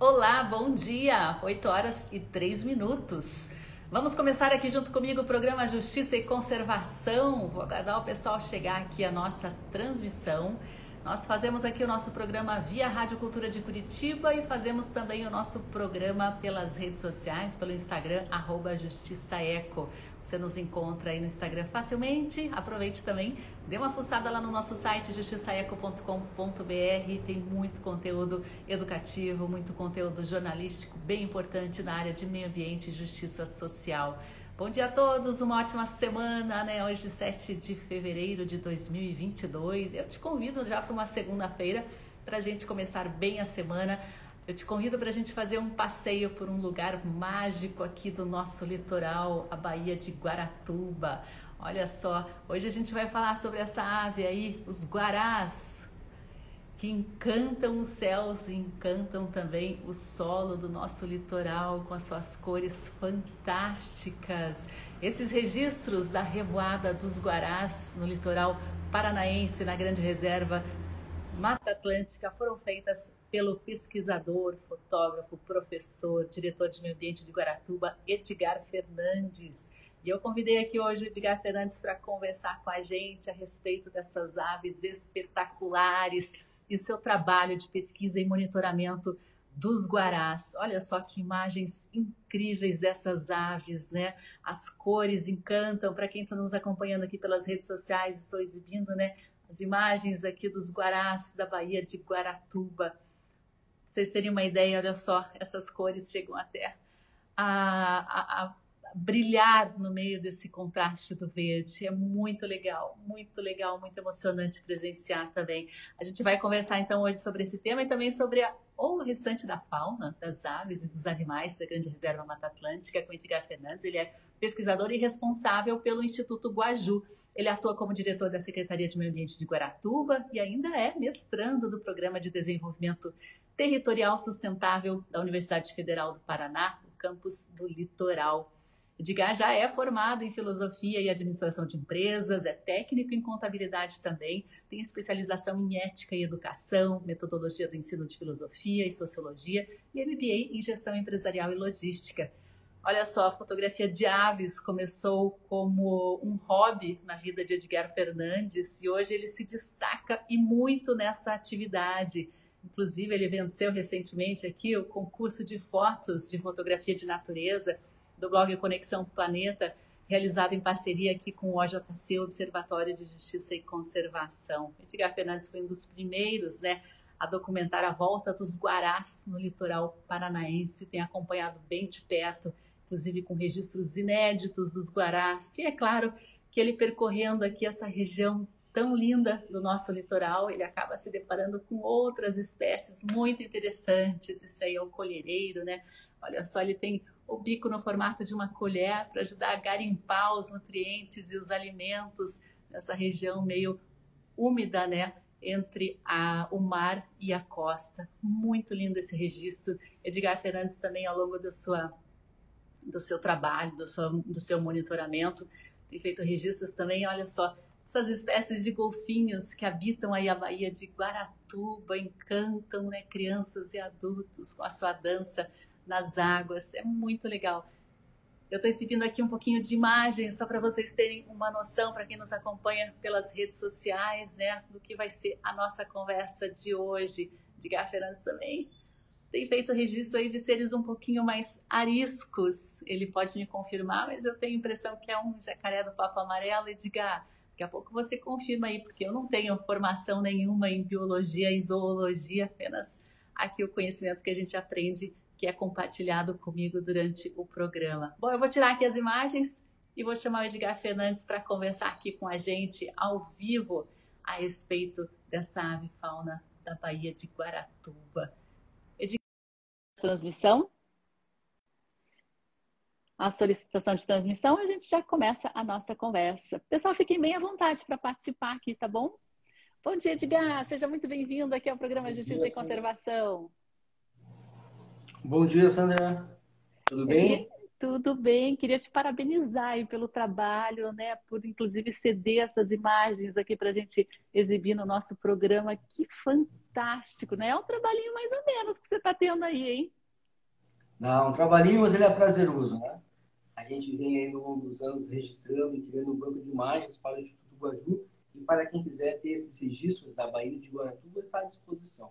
Olá, bom dia! 8 horas e 3 minutos. Vamos começar aqui junto comigo o programa Justiça e Conservação. Vou aguardar o pessoal chegar aqui a nossa transmissão. Nós fazemos aqui o nosso programa via Rádio Cultura de Curitiba e fazemos também o nosso programa pelas redes sociais, pelo Instagram, arroba Justiça Eco. Você nos encontra aí no Instagram facilmente. Aproveite também, dê uma fuçada lá no nosso site justiçaeco.com.br. Tem muito conteúdo educativo, muito conteúdo jornalístico bem importante na área de meio ambiente e justiça social. Bom dia a todos, uma ótima semana, né? Hoje, 7 de fevereiro de 2022. Eu te convido já para uma segunda-feira para a gente começar bem a semana eu te convido para a gente fazer um passeio por um lugar mágico aqui do nosso litoral, a Baía de Guaratuba. Olha só, hoje a gente vai falar sobre essa ave aí, os guarás, que encantam os céus e encantam também o solo do nosso litoral com as suas cores fantásticas. Esses registros da revoada dos guarás no litoral paranaense, na Grande Reserva Mata Atlântica, foram feitas pelo pesquisador, fotógrafo, professor, diretor de meio ambiente de Guaratuba, Edgar Fernandes. E eu convidei aqui hoje o Edgar Fernandes para conversar com a gente a respeito dessas aves espetaculares e seu trabalho de pesquisa e monitoramento dos guarás. Olha só que imagens incríveis dessas aves, né? As cores encantam. Para quem está nos acompanhando aqui pelas redes sociais, estou exibindo, né? As imagens aqui dos guarás da Baía de Guaratuba vocês terem uma ideia, olha só, essas cores chegam até a, a, a brilhar no meio desse contraste do verde. É muito legal, muito legal, muito emocionante presenciar também. A gente vai conversar então hoje sobre esse tema e também sobre a, o restante da fauna, das aves e dos animais da Grande Reserva Mata Atlântica com Edgar Fernandes. Ele é pesquisador e responsável pelo Instituto Guaju. Ele atua como diretor da Secretaria de Meio Ambiente de Guaratuba e ainda é mestrando do Programa de Desenvolvimento Territorial Sustentável da Universidade Federal do Paraná, no campus do Litoral. Edgar já é formado em filosofia e administração de empresas, é técnico em contabilidade também, tem especialização em ética e educação, metodologia do ensino de filosofia e sociologia e MBA em gestão empresarial e logística. Olha só, a fotografia de aves começou como um hobby na vida de Edgar Fernandes e hoje ele se destaca e muito nesta atividade. Inclusive, ele venceu recentemente aqui o concurso de fotos de fotografia de natureza do blog Conexão Planeta, realizado em parceria aqui com o OJC, Observatório de Justiça e Conservação. Edgar Fernandes foi um dos primeiros, né, a documentar a volta dos guarás no litoral paranaense, tem acompanhado bem de perto, inclusive com registros inéditos dos guarás. E é claro que ele percorrendo aqui essa região tão linda do nosso litoral, ele acaba se deparando com outras espécies muito interessantes. Isso aí é o colhereiro, né? Olha só, ele tem o bico no formato de uma colher para ajudar a garimpar os nutrientes e os alimentos nessa região meio úmida, né? Entre a, o mar e a costa. Muito lindo esse registro. Edgar Fernandes também, ao longo da sua, do seu trabalho, do seu, do seu monitoramento, tem feito registros também, olha só, essas espécies de golfinhos que habitam aí a Baía de Guaratuba, encantam né, crianças e adultos com a sua dança nas águas. É muito legal. Eu estou exibindo aqui um pouquinho de imagens só para vocês terem uma noção, para quem nos acompanha pelas redes sociais, né, do que vai ser a nossa conversa de hoje. Edgar Fernandes também tem feito registro aí de seres um pouquinho mais ariscos. Ele pode me confirmar, mas eu tenho a impressão que é um jacaré do papo amarelo. Edgar, Daqui a pouco você confirma aí, porque eu não tenho formação nenhuma em biologia e zoologia, apenas aqui o conhecimento que a gente aprende que é compartilhado comigo durante o programa. Bom, eu vou tirar aqui as imagens e vou chamar o Edgar Fernandes para conversar aqui com a gente ao vivo a respeito dessa ave fauna da Baía de Guaratuba. Transmissão. A solicitação de transmissão, a gente já começa a nossa conversa. Pessoal, fiquem bem à vontade para participar aqui, tá bom? Bom dia, Edgar. Seja muito bem-vindo aqui ao programa Justiça dia, e Conservação. Bom dia, Sandra. Tudo bem? Tudo bem, queria te parabenizar pelo trabalho, né? Por inclusive ceder essas imagens aqui para a gente exibir no nosso programa. Que fantástico, né? É um trabalhinho mais ou menos que você está tendo aí, hein? Não, um trabalhinho, mas ele é prazeroso, né? A gente vem aí no longo dos anos registrando e criando um banco de imagens para o Instituto Guaju e para quem quiser ter esses registros da Bahia de Guaratuba, está à disposição.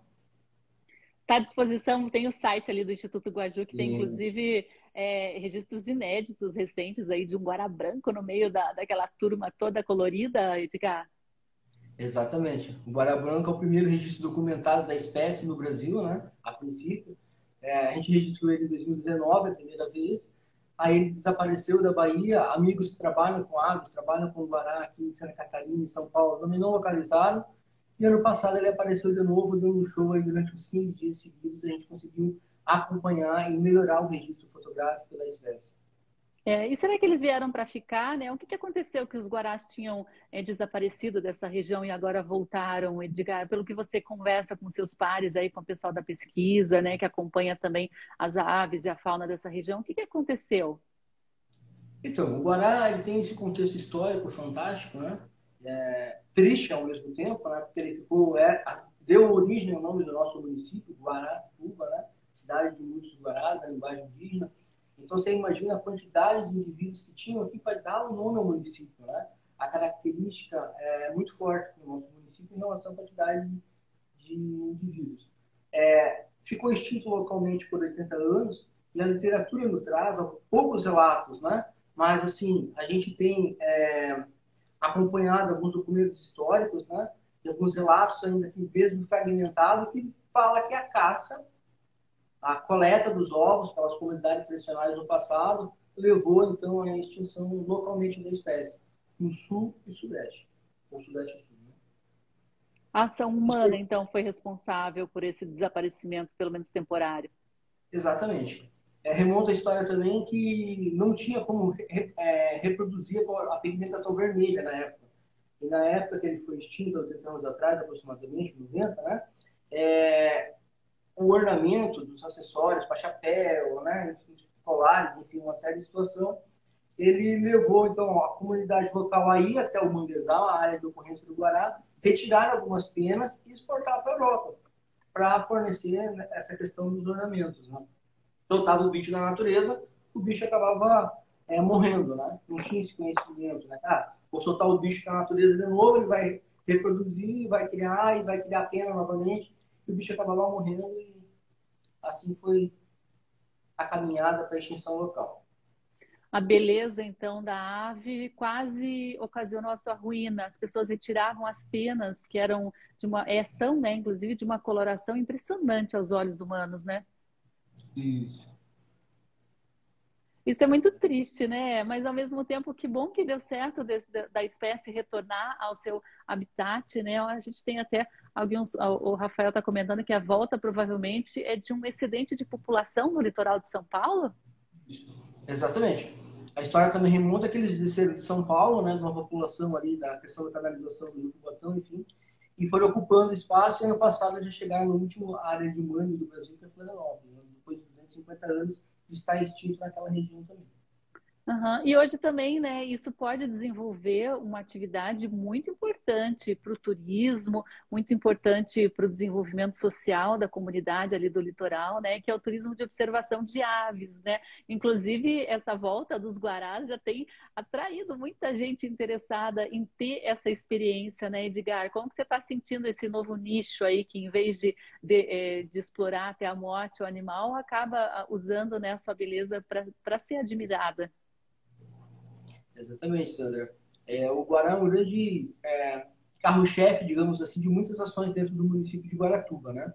Está à disposição, tem o site ali do Instituto Guaju, que tem inclusive é, registros inéditos, recentes aí de um Guará Branco no meio da, daquela turma toda colorida, Edgar. Exatamente. O Guará Branco é o primeiro registro documentado da espécie no Brasil, né? A princípio. É, a gente registrou ele em 2019, a primeira vez. Aí ele desapareceu da Bahia. Amigos que trabalham com aves, trabalham com Guará aqui em Santa Catarina, em São Paulo, também não localizaram. E ano passado ele apareceu de novo, dando um show aí durante uns 15 dias seguidos. A gente conseguiu acompanhar e melhorar o registro fotográfico da espécie. É, e será que eles vieram para ficar, né? O que, que aconteceu que os guarás tinham é, desaparecido dessa região e agora voltaram, Edgar? Pelo que você conversa com seus pares aí, com o pessoal da pesquisa, né, que acompanha também as aves e a fauna dessa região, o que, que aconteceu? Então, o Guará ele tem esse contexto histórico fantástico, né? É, triste ao mesmo tempo, né? Porque ele ficou, é, deu origem ao nome do nosso município, Guaratuba, né? Cidade de muitos Guarás, na linguagem indígena então você imagina a quantidade de indivíduos que tinham aqui para dar o nome ao município, né? A característica é muito forte no nosso município em relação à quantidade de indivíduos. É, ficou extinto localmente por 80 anos e a literatura nos traz poucos relatos, né? Mas assim a gente tem é, acompanhado alguns documentos históricos, né? E alguns relatos ainda que mesmo fragmentado que fala que a caça a coleta dos ovos pelas comunidades tradicionais do passado levou, então, à extinção localmente da espécie, no sul e sudeste, ou sudeste e sul. Né? A ação humana, então, foi responsável por esse desaparecimento, pelo menos temporário. Exatamente. É, remonta a história também que não tinha como é, reproduzir a pigmentação vermelha na época. E na época que ele foi extinto, 80 anos atrás, aproximadamente, 90, né? É, o ornamento dos acessórios para chapéu, né, colares, enfim, uma série de situação. Ele levou, então, a comunidade local aí até o manguezal, a área de ocorrência do Guará, retirar algumas penas e exportar para a Europa, para fornecer né, essa questão dos ornamentos. Né? Soltava o bicho na natureza, o bicho acabava é, morrendo, né? Não tinha esse conhecimento, né? Ah, vou soltar o bicho na natureza de novo, ele vai reproduzir, vai criar e vai criar pena novamente e o bicho acabava morrendo e assim foi a caminhada para a extinção local. A beleza, então, da ave quase ocasionou a sua ruína. As pessoas retiravam as penas, que eram de uma. É, são, né, inclusive, de uma coloração impressionante aos olhos humanos, né? Isso. Isso é muito triste, né? Mas ao mesmo tempo, que bom que deu certo desse, da espécie retornar ao seu habitat, né? A gente tem até alguns. O Rafael está comentando que a volta provavelmente é de um excedente de população no litoral de São Paulo. Exatamente. A história também remonta aqueles de São Paulo, né? De uma população ali da questão da canalização do Rio Botão, enfim, e foram ocupando espaço. E ano passado já chegaram no último área de humano do Brasil, que é Florianópolis, né? depois de 250 anos está extinto naquela região também. Uhum. E hoje também, né, isso pode desenvolver uma atividade muito importante para o turismo, muito importante para o desenvolvimento social da comunidade ali do litoral, né, que é o turismo de observação de aves, né. Inclusive, essa volta dos guarás já tem atraído muita gente interessada em ter essa experiência, né, Edgar? Como que você está sentindo esse novo nicho aí, que em vez de, de, eh, de explorar até a morte o animal, acaba ah, usando né, a sua beleza para ser admirada? Exatamente, Sandra. É, o Guará é um grande é, carro-chefe, digamos assim, de muitas ações dentro do município de Guaratuba, né?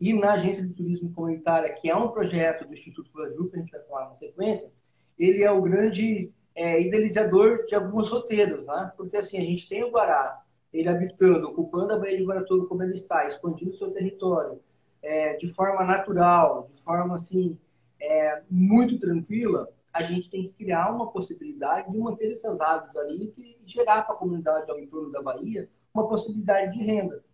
E na Agência de Turismo Comunitária, que é um projeto do Instituto Guaju, que a gente vai falar na sequência, ele é o grande é, idealizador de alguns roteiros, né? Porque assim, a gente tem o Guará, ele habitando, ocupando a Baía de Guaratuba como ele está, expandindo seu território é, de forma natural, de forma assim, é, muito tranquila, a gente tem que criar uma possibilidade de manter essas aves ali e gerar para a comunidade ao entorno da Bahia uma possibilidade de renda.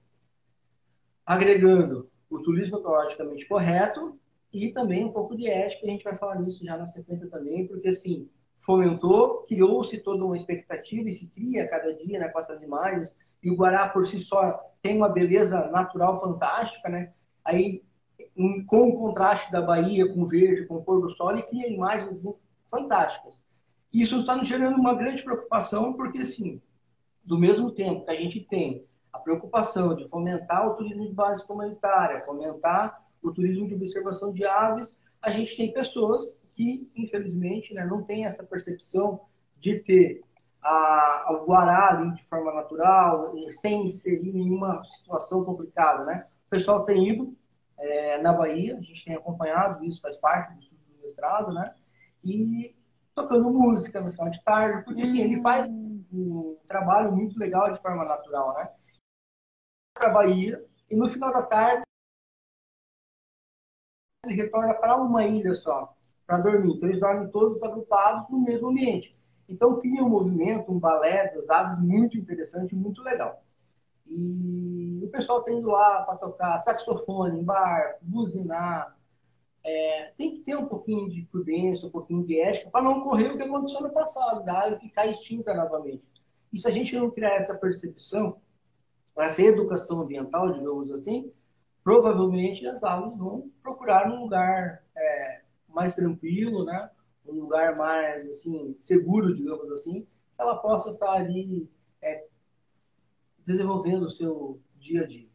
Agregando o turismo ecologicamente correto e também um pouco de ética, a gente vai falar nisso já na sequência também, porque assim, fomentou, criou-se toda uma expectativa e se cria cada dia né, com essas imagens, e o Guará por si só tem uma beleza natural fantástica, né? Aí, com o contraste da Bahia com o verde, com o pôr do sol, ele cria imagens fantásticas. Isso está nos gerando uma grande preocupação, porque assim, do mesmo tempo que a gente tem a preocupação de fomentar o turismo de base comunitária, fomentar o turismo de observação de aves, a gente tem pessoas que, infelizmente, né, não têm essa percepção de ter a, o guará ali de forma natural, sem inserir nenhuma situação complicada. Né? O pessoal tem ido é, na Bahia, a gente tem acompanhado isso, faz parte do estudo do mestrado, né? E tocando música no final de tarde, porque assim, ele faz um trabalho muito legal de forma natural, né? Para a Bahia, e no final da tarde ele retorna para uma ilha só, para dormir. Então eles dormem todos agrupados no mesmo ambiente. Então cria um movimento, um balé das aves muito interessante, muito legal. E o pessoal tem indo lá para tocar saxofone, bar, buzinar. É, tem que ter um pouquinho de prudência, um pouquinho de ética, para não ocorrer o que aconteceu no passado, da ave ficar extinta novamente. E se a gente não criar essa percepção, essa educação ambiental, digamos assim, provavelmente as aves vão procurar um lugar é, mais tranquilo, né? um lugar mais assim seguro, digamos assim, ela possa estar ali é, desenvolvendo o seu dia a dia.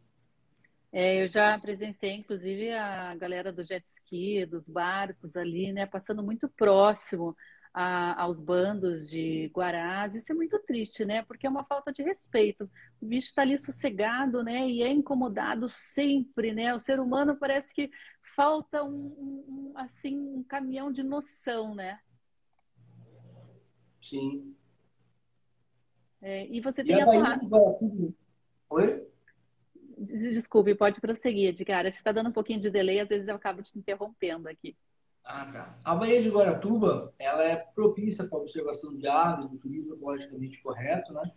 É, eu já presenciei, inclusive, a galera do jet ski, dos barcos ali, né, passando muito próximo a, aos bandos de guarás. Isso é muito triste, né? Porque é uma falta de respeito. O bicho está ali sossegado, né? E é incomodado sempre, né? O ser humano parece que falta um, um assim um caminhão de noção, né? Sim. É, e você e tem a, a... Oi? Desculpe, pode prosseguir, Edgar. Que está dando um pouquinho de delay, às vezes eu acabo te interrompendo aqui. Ah, tá. A Baía de Guaratuba, ela é propícia para a observação de aves, do turismo ecologicamente correto, né?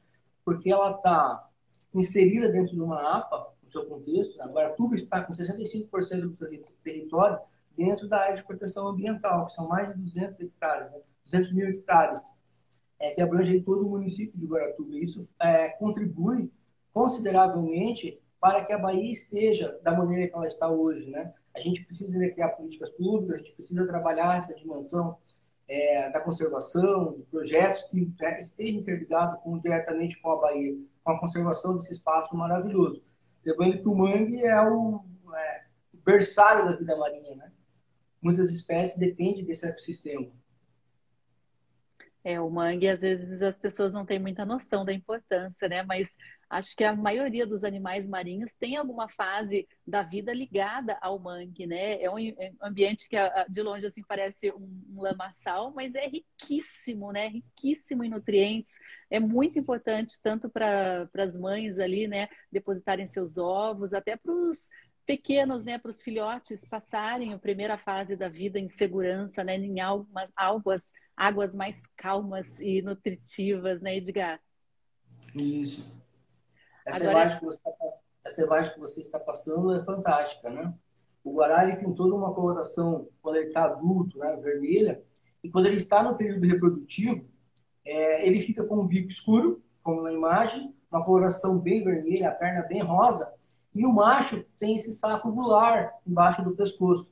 Porque ela está inserida dentro de uma APA, no seu contexto. Né? Guaratuba está com 65% do território dentro da área de proteção ambiental, que são mais de 200 hectares, né? 200 mil hectares, é, que abrange todo o município de Guaratuba. Isso é, contribui consideravelmente para que a Bahia esteja da maneira que ela está hoje, né? A gente precisa criar políticas públicas, a gente precisa trabalhar essa dimensão é, da conservação, de projetos que estejam interligados com, diretamente com a Bahia, com a conservação desse espaço maravilhoso. Lembrando que o mangue é o é, berçário da vida marinha, né? Muitas espécies dependem desse ecossistema. É, o mangue, às vezes as pessoas não têm muita noção da importância, né? Mas acho que a maioria dos animais marinhos tem alguma fase da vida ligada ao mangue, né? É um ambiente que de longe assim parece um, lamaçal, mas é riquíssimo, né? Riquíssimo em nutrientes. É muito importante tanto para as mães ali, né, depositarem seus ovos, até para os pequenos, né, para os filhotes passarem a primeira fase da vida em segurança, né, em algumas águas, águas mais calmas e nutritivas, né, Edgar? Isso. Essa, Agora... imagem que você está, essa imagem que você está passando é fantástica, né? O Guará ele tem toda uma coloração, quando ele está adulto, né, vermelha, e quando ele está no período reprodutivo, é, ele fica com um bico escuro, como na imagem, uma coloração bem vermelha, a perna bem rosa, e o macho tem esse saco gular embaixo do pescoço.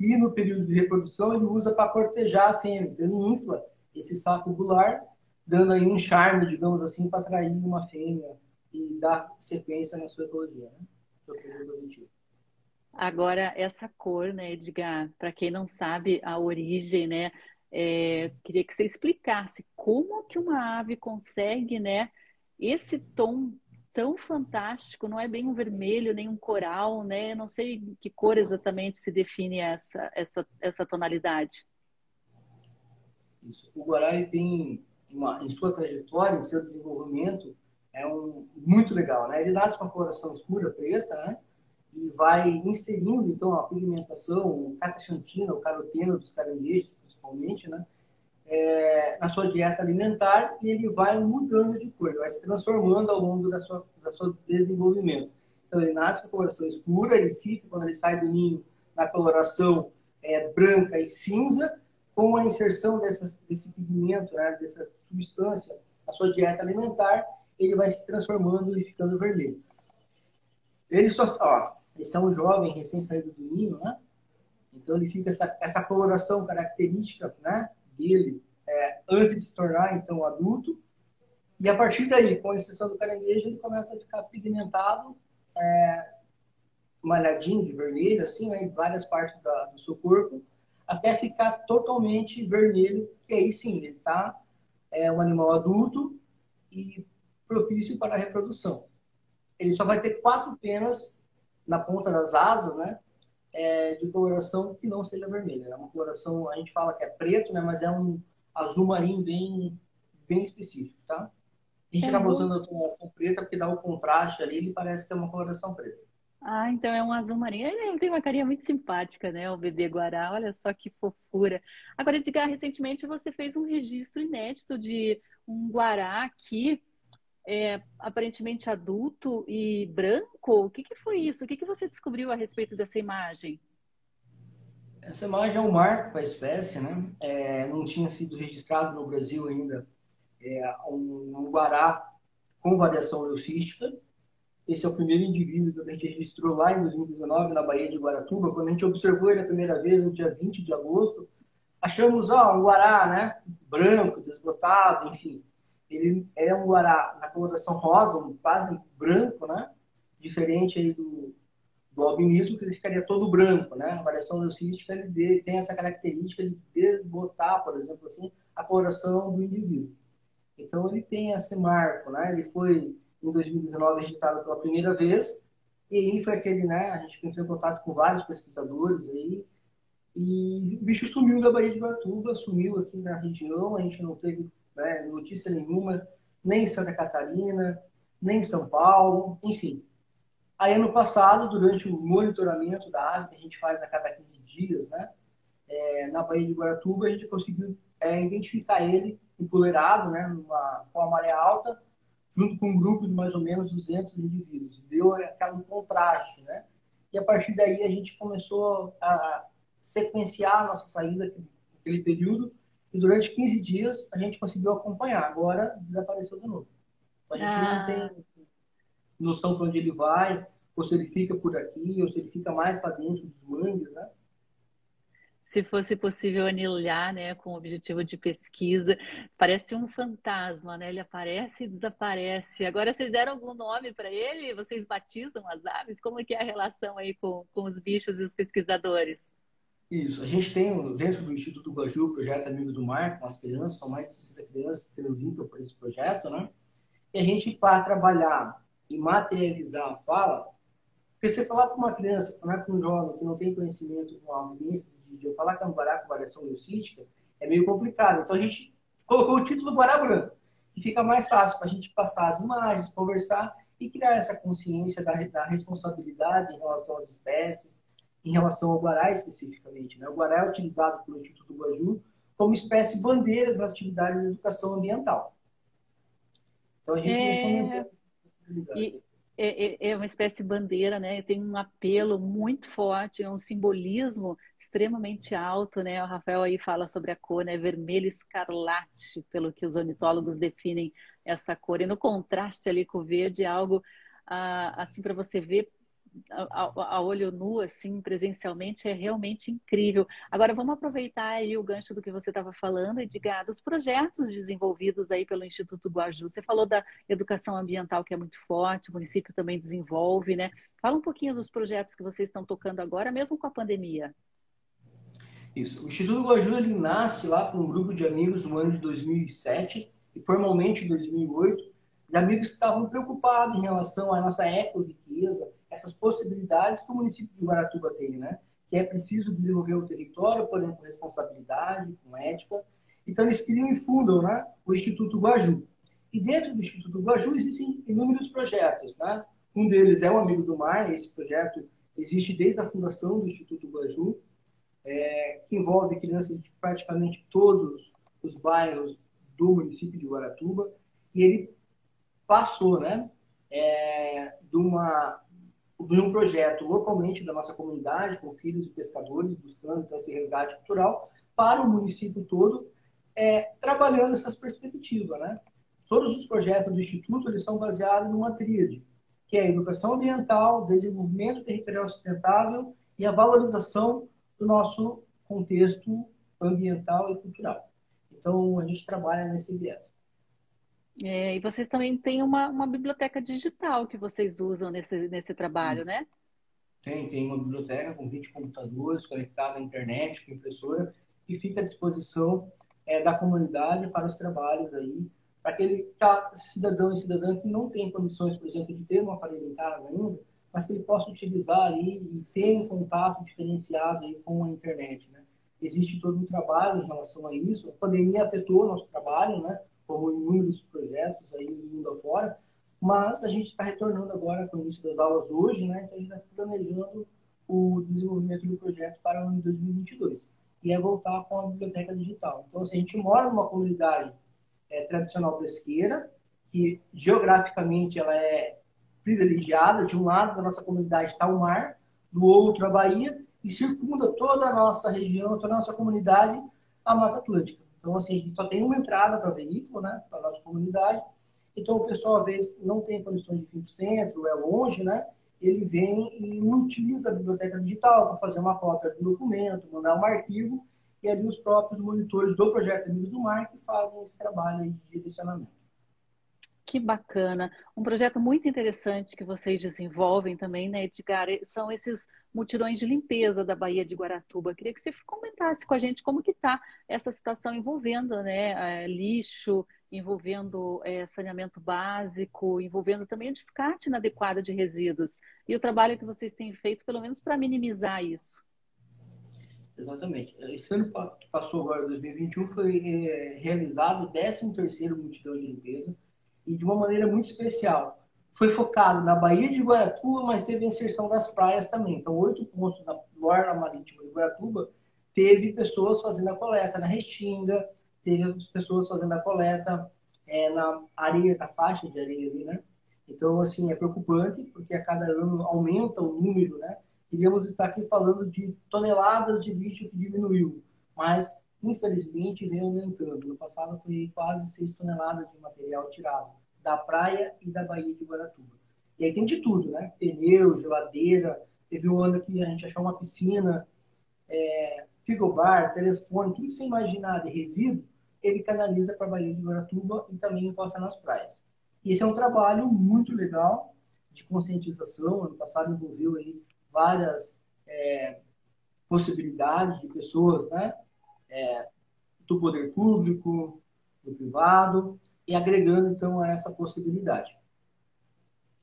E no período de reprodução ele usa para cortejar a fêmea. Ele infla esse saco gular, dando aí um charme, digamos assim, para atrair uma fêmea e dar sequência na sua ecologia, né? Agora, essa cor, né, Edgar, para quem não sabe a origem, né, é, queria que você explicasse como que uma ave consegue, né, esse tom tão fantástico, não é bem um vermelho, nem um coral, né? Não sei que cor exatamente se define essa, essa, essa tonalidade. Isso. O Guará tem, uma, em sua trajetória, em seu desenvolvimento, é um, muito legal, né? Ele nasce com a coloração escura, preta, né? E vai inserindo, então, a pigmentação, o catachantina, o caroteno dos caranguejos, principalmente, né? É, na sua dieta alimentar e ele vai mudando de cor, vai se transformando ao longo da sua, da seu desenvolvimento. Então, ele nasce com a coloração escura, ele fica, quando ele sai do ninho, na coloração é, branca e cinza, com a inserção dessa, desse pigmento, né, dessa substância na sua dieta alimentar, ele vai se transformando e ficando vermelho. Ele só, ó, esse é um jovem recém-saído do ninho, né? Então ele fica essa, essa coloração característica, né, dele é, antes de se tornar então adulto. E a partir daí, com exceção do caranguejo, ele começa a ficar pigmentado, é, malhadinho de vermelho, assim, né, em várias partes da, do seu corpo, até ficar totalmente vermelho, que aí sim, ele está é, um animal adulto e propício para a reprodução. Ele só vai ter quatro penas na ponta das asas, né? É, de coloração que não seja vermelha. É uma coloração, a gente fala que é preto, né? Mas é um azul marinho bem, bem específico, tá? A gente é acaba usando a coloração preta porque dá o contraste ali, ele parece que é uma coloração preta. Ah, então é um azul marinho. Ele tem uma carinha muito simpática, né? O bebê Guará. Olha só que fofura. Agora, Edgar, recentemente você fez um registro inédito de um Guará aqui, é, aparentemente adulto e branco. O que, que foi isso? O que, que você descobriu a respeito dessa imagem? Essa imagem é um marco para a espécie, né? É, não tinha sido registrado no Brasil ainda é, um, um Guará com variação leucística esse é o primeiro indivíduo que a gente registrou lá em 2019, na Baía de Guaratuba. Quando a gente observou ele a primeira vez, no dia 20 de agosto, achamos, ó, um guará, né? Branco, desbotado, enfim. Ele é um guará na coloração rosa, um quase branco, né? Diferente aí do, do albinismo, que ele ficaria todo branco, né? A variação leucística ele tem essa característica de desbotar, por exemplo, assim, a coloração do indivíduo. Então ele tem esse marco, né? Ele foi em 2019 registrado pela primeira vez. E aí foi aquele, né? A gente entrou em contato com vários pesquisadores aí. E o bicho sumiu da Baía de Guaratuba, sumiu aqui na região. A gente não teve né, notícia nenhuma, nem em Santa Catarina, nem em São Paulo, enfim. Aí, ano passado, durante o monitoramento da ave, que a gente faz a cada 15 dias, né? É, na Baía de Guaratuba, a gente conseguiu é, identificar ele empoleirado, né? Numa, com a maré alta, junto com um grupo de mais ou menos 200 indivíduos. Deu aquele contraste, né? E a partir daí a gente começou a sequenciar a nossa saída naquele período e durante 15 dias a gente conseguiu acompanhar. Agora desapareceu de novo. Então, a gente ah. não tem noção para onde ele vai, ou se ele fica por aqui, ou se ele fica mais para dentro dos mangues, né? se fosse possível anilhar, né, com o objetivo de pesquisa. Parece um fantasma, né? Ele aparece e desaparece. Agora, vocês deram algum nome para ele? Vocês batizam as aves? Como é que é a relação aí com, com os bichos e os pesquisadores? Isso. A gente tem, dentro do Instituto Guaju, o projeto Amigos do Mar, com as crianças, são mais de 60 crianças que transitam por esse projeto, né? E a gente, para trabalhar e materializar a fala, porque você falar para uma criança, falar para um jovem que não tem conhecimento com a vivência de falar que é um guará com variação leucística é meio complicado. Então a gente colocou o título Guará Branco, que fica mais fácil para a gente passar as imagens, conversar e criar essa consciência da, da, responsabilidade em relação às espécies, em relação ao Guará especificamente. Né? O Guará é utilizado pelo Instituto Guaju como espécie bandeira das atividades de educação ambiental. Então a gente é... possibilidades. É, é, é, uma espécie de bandeira, né? Tem um apelo muito forte, é um simbolismo extremamente alto, né? O Rafael aí fala sobre a cor, né? Vermelho escarlate, pelo que os ornitólogos definem essa cor. E no contraste ali com o verde, é algo ah, assim para você ver a, a, olho nu, assim, presencialmente, é realmente incrível. Agora, vamos aproveitar aí o gancho do que você estava falando, Edgar, dos projetos desenvolvidos aí pelo Instituto Guaju. Você falou da educação ambiental, que é muito forte, o município também desenvolve, né? Fala um pouquinho dos projetos que vocês estão tocando agora, mesmo com a pandemia. Isso. O Instituto Guaju, ele nasce lá com um grupo de amigos no ano de 2007 e formalmente em 2008, de amigos que estavam preocupados em relação à nossa eco-riqueza, essas possibilidades que o município de Guaratuba tem, né? Que é preciso desenvolver o território, porém com responsabilidade, com ética. Então eles criam e fundam, né? O Instituto Guaju. E dentro do Instituto Guaju existem inúmeros projetos, né? Um deles é o Amigo do Mar. Esse projeto existe desde a fundação do Instituto Guaju, é, que envolve crianças de praticamente todos os bairros do município de Guaratuba. E ele passou, né? É, de uma de um projeto localmente da nossa comunidade, com filhos e pescadores, buscando então, esse resgate cultural, para o município todo, é, trabalhando essas perspectivas. Né? Todos os projetos do Instituto eles são baseados numa tríade, que é a educação ambiental, desenvolvimento territorial sustentável e a valorização do nosso contexto ambiental e cultural. Então, a gente trabalha nesse viés. É, e vocês também têm uma, uma biblioteca digital que vocês usam nesse, nesse trabalho, né? Tem, tem uma biblioteca com 20 computadores conectada à internet, com impressora, que fica à disposição é, da comunidade para os trabalhos aí, para aquele cidadão e cidadã que não tem condições, por exemplo, de ter um aparelho em casa ainda, mas que ele possa utilizar ali e ter um contato diferenciado aí com a internet, né? Existe todo um trabalho em relação a isso. A pandemia afetou o nosso trabalho, né? Como inúmeros projetos aí no mundo afora, mas a gente está retornando agora com o início das aulas hoje, né? Então a gente está planejando o desenvolvimento do projeto para o ano de 2022 e é voltar com a biblioteca digital. Então, assim, a gente mora numa comunidade é, tradicional pesqueira, que geograficamente ela é privilegiada. De um lado da nossa comunidade está o mar, do outro a Bahia, e circunda toda a nossa região, toda a nossa comunidade, a Mata Atlântica. Então, assim, só tem uma entrada para veículo, né, para a nossa comunidade. Então, o pessoal, às vezes, não tem condições de vir para o centro, é longe, né? Ele vem e utiliza a biblioteca digital para fazer uma cópia do documento, mandar um arquivo, e ali os próprios monitores do projeto Amigos do Mar que fazem esse trabalho de direcionamento. Que bacana. Um projeto muito interessante que vocês desenvolvem também, né, Edgar? São esses mutirões de limpeza da Baía de Guaratuba. Queria que você comentasse com a gente como que está essa situação envolvendo né, é, lixo, envolvendo é, saneamento básico, envolvendo também o descarte inadequado de resíduos. E o trabalho que vocês têm feito, pelo menos para minimizar isso. Exatamente. Esse ano que passou agora, 2021, foi é, realizado o 13º mutirão de limpeza e de uma maneira muito especial. Foi focado na Baía de Guaratuba, mas teve inserção das praias também. Então, oito pontos na orla marítima de Guaratuba teve pessoas fazendo a coleta na Restinga, teve pessoas fazendo a coleta é, na areia, na faixa de areia ali, né? Então, assim, é preocupante, porque a cada ano aumenta o número, né? Iríamos estar aqui falando de toneladas de lixo que diminuiu, mas, infelizmente, vem aumentando. No passado foi quase 6 toneladas de material tirado da praia e da Baía de Guaratuba. E aí tem de tudo, né? Pneu, geladeira. Teve um ano que a gente achou uma piscina, é, frigobar, telefone, tudo sem imaginar de resíduo, ele canaliza para a Baía de Guaratuba e também encosta nas praias. E esse é um trabalho muito legal de conscientização. Ano passado envolveu aí várias é, possibilidades de pessoas, né? É, do poder público, do privado, e agregando então essa possibilidade.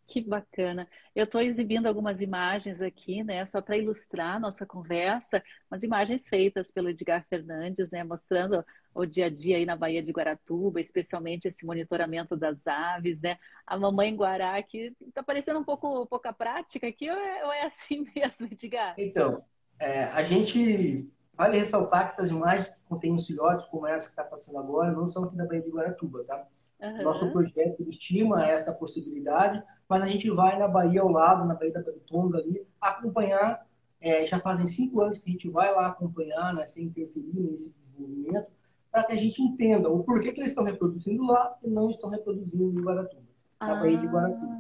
Que bacana. Eu estou exibindo algumas imagens aqui, né, só para ilustrar a nossa conversa, umas imagens feitas pelo Edgar Fernandes, né, mostrando o dia a dia aí na Baía de Guaratuba, especialmente esse monitoramento das aves, né? A mamãe Guará, que está parecendo um pouco pouca prática aqui, ou é, ou é assim mesmo, Edgar? Então, é, a gente vale ressaltar que essas imagens que contêm os filhotes, como essa que está passando agora, não são aqui da Baía de Guaratuba, tá? Uhum. Nosso projeto estima essa possibilidade, mas a gente vai na Bahia ao lado, na Bahia da Baritonga ali, acompanhar. É, já fazem cinco anos que a gente vai lá acompanhar, né, sem interferir nesse desenvolvimento, para que a gente entenda o porquê que eles estão reproduzindo lá e não estão reproduzindo em Guaratuba, na ah. Bahia de Guaratuba.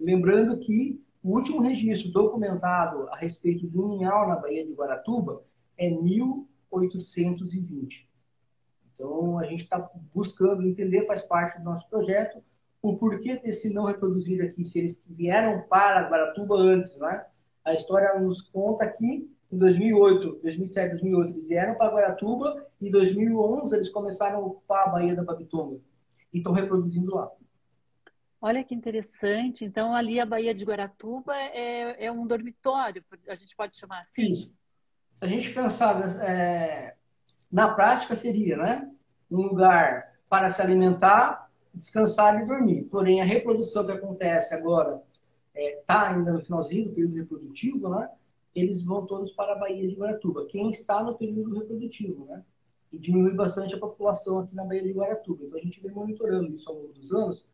Lembrando que o último registro documentado a respeito de um minhal na Bahia de Guaratuba é 1820. Então, a gente está buscando entender, faz parte do nosso projeto, o porquê desse não reproduzir aqui, se eles vieram para Guaratuba antes, né? A história nos conta que em 2008, 2007, 2008, eles vieram para Guaratuba e em 2011 eles começaram a ocupar a Baía da Babitonga e estão reproduzindo lá. Olha que interessante. Então, ali a Baía de Guaratuba é, é um dormitório, a gente pode chamar assim? Isso. Se a gente pensar é, na prática seria, né? Um lugar para se alimentar, descansar e dormir. Porém, a reprodução que acontece agora está é, tá ainda no finalzinho do período reprodutivo, né? Eles vão todos para a Baía de Guaratuba. Quem está no período reprodutivo, né? E diminui bastante a população aqui na Baía de Guaratuba. Então, a gente vem monitorando isso ao longo dos anos.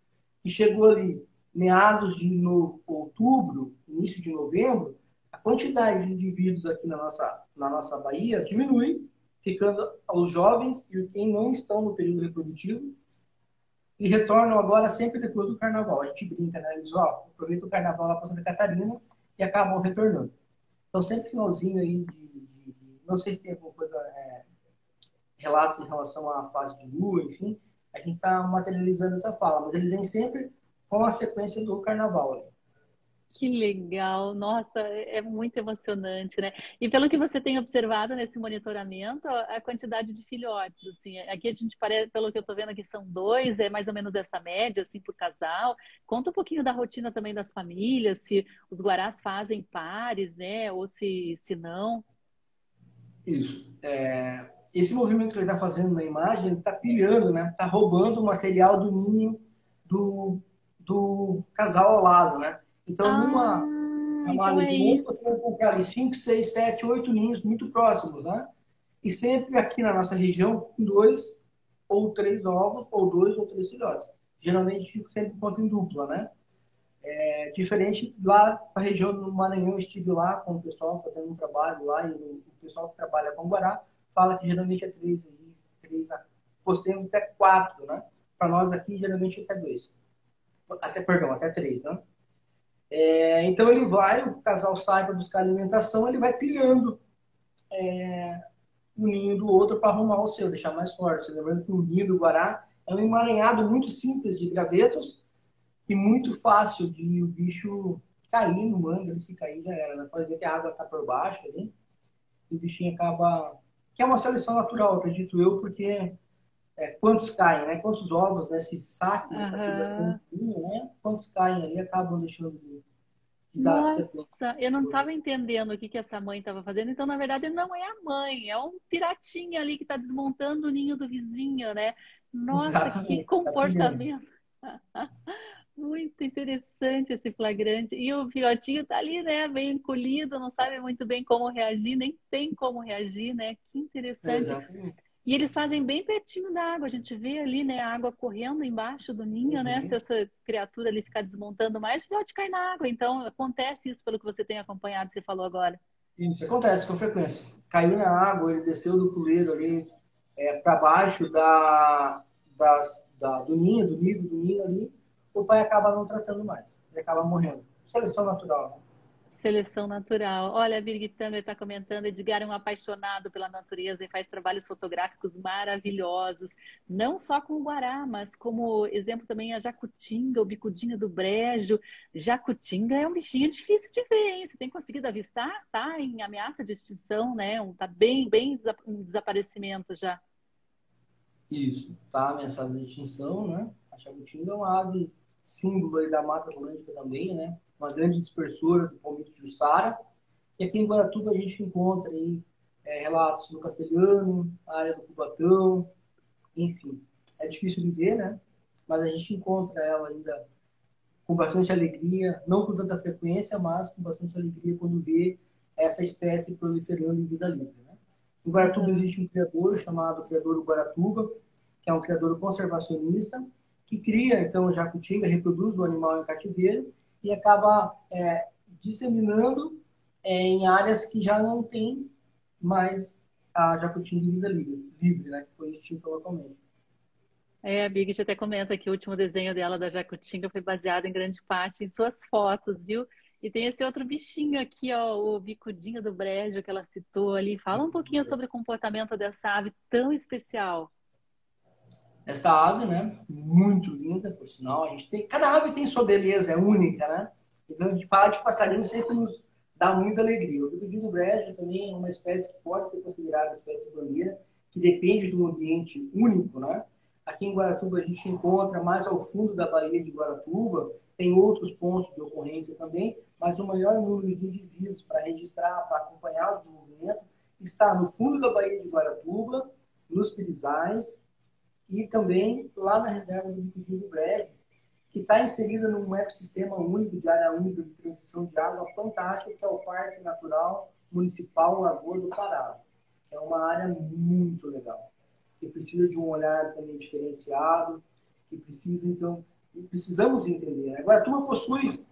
E chegou ali, meados de no, outubro, início de novembro, a quantidade de indivíduos aqui na nossa, na nossa Bahia diminui, ficando os jovens e quem não estão no período reprodutivo e retornam agora sempre depois do carnaval. A gente brinca, né? Eles, ó, aproveita o carnaval lá para Santa Catarina e acabam retornando. Então, sempre finalzinho aí de, de, de não sei se tem alguma coisa, é, relatos em relação à fase de lua, enfim, a gente está materializando essa fala, mas eles vêm sempre com a sequência do carnaval. Né? Que legal, nossa, é, é muito emocionante, né? E pelo que você tem observado nesse monitoramento, a quantidade de filhotes, assim, aqui a gente parece, pelo que eu estou vendo aqui são dois, é mais ou menos essa média, assim, por casal. Conta um pouquinho da rotina também das famílias, se os guarás fazem pares, né? Ou se, se não. Isso. É, esse movimento que ele está fazendo na imagem, ele está pilhando, né? Está roubando o material do ninho do, do casal ao lado, né? Então, ah, numa camada então é de ninho, você vai encontrar ali 5, 6, 7, 8 ninhos muito próximos, né? E sempre aqui na nossa região, dois ou três ovos, ou dois ou três filhotes. Geralmente, sempre encontro em dupla, né? É, diferente lá na região do Maranhão, eu estive lá com o pessoal fazendo um trabalho lá, e o pessoal que trabalha com Guará fala que geralmente é três, três possuem até quatro, né? Para nós aqui, geralmente é até dois. Até, perdão, até três, né? É, então ele vai, o casal sai para buscar alimentação, ele vai pilhando é, ninho do outro para arrumar o seu, deixar mais forte. Lembrando que o ninho do Guará é um emaranhado muito simples de gravetos e muito fácil de o bicho cair no mangue, ele se cair já era. Né? Pode ver que a água está por baixo ali, e o bichinho acaba. Que é uma seleção natural, acredito eu, porque é, quantos caem, né? Quantos ovos nesse saco, nessa uhum. né? Quantos caem ali acabam deixando de, dar Nossa, eu não estava entendendo o que, que essa mãe estava fazendo. Então, na verdade, não é a mãe, é um piratinha ali que está desmontando o ninho do vizinho, né? Nossa, Exatamente, que tá comportamento! Tá muito interessante esse flagrante. E o filhotinho tá ali, né? Bem encolhido, não sabe muito bem como reagir, nem tem como reagir, né? Que interessante. Exatamente. E eles fazem bem pertinho da água. A gente vê ali, né, a água correndo embaixo do ninho, né? uhum. né? Se essa criatura ali ficar desmontando mais, pode cair na água. Então, acontece isso pelo que você tem acompanhado, você falou agora. Isso acontece com frequência. Caiu na água, ele desceu do puleiro ali é, para baixo da, da, da, do ninho, do nido do ninho ali, o pai acaba não tratando mais. Ele acaba morrendo. Seleção natural, né? Seleção natural. Olha, a Birgit está comentando, Edgar é um apaixonado pela natureza e faz trabalhos fotográficos maravilhosos, não só com o Guará, mas como exemplo também a jacutinga, o bicudinho do brejo. Jacutinga é um bichinho difícil de ver, hein? Você tem conseguido avistar? Tá em ameaça de extinção, né? Tá bem, bem em desaparecimento já. Isso, tá ameaçado de extinção, né? A jacutinga é uma ave símbolo da Mata Atlântica também, né? Uma grande dispersora do palmito Jussara. E aqui em Guaratuba a gente encontra aí, é, relatos do Castelhano, a área do Cubatão, enfim. É difícil de ver, né? Mas a gente encontra ela ainda com bastante alegria, não com tanta frequência, mas com bastante alegria quando vê essa espécie proliferando em vida livre. Né? Em Guaratuba existe um criador chamado Criador Guaratuba, que é um criador conservacionista, que cria, então, jacutinga, reproduz o animal em cativeiro e acaba é, disseminando é, em áreas que já não tem mais a jacutinga de vida livre, livre né, que foi extinta localmente. É, a Big até comenta que o último desenho dela da Jacutinga foi baseado em grande parte em suas fotos, viu? E tem esse outro bichinho aqui, ó, o bicudinho do brejo que ela citou ali. Fala um pouquinho sobre o comportamento dessa ave tão especial. Esta ave, né? Muito linda, por sinal. A gente tem, cada ave tem sua beleza, é única, né? Então a gente fala de passarinho sempre nos dá muita alegria. O bigodinho brejo também é uma espécie que pode ser considerada espécie bandeira, que depende de um ambiente único, né? Aqui em Guaratuba a gente encontra mais ao fundo da Baía de Guaratuba, tem outros pontos de ocorrência também, mas o maior número de indivíduos para registrar, para acompanhar o desenvolvimento, está no fundo da Baía de Guaratuba, nos Pirizais, e também lá na reserva do Bico do Brejo, que está inserida num ecossistema único de área única de transição de água fantástico, que é o Parque Natural Municipal Lagoa do Pará. É uma área muito legal, que precisa de um olhar também diferenciado, que precisa, então, precisamos entender. Né? Guaratuba possui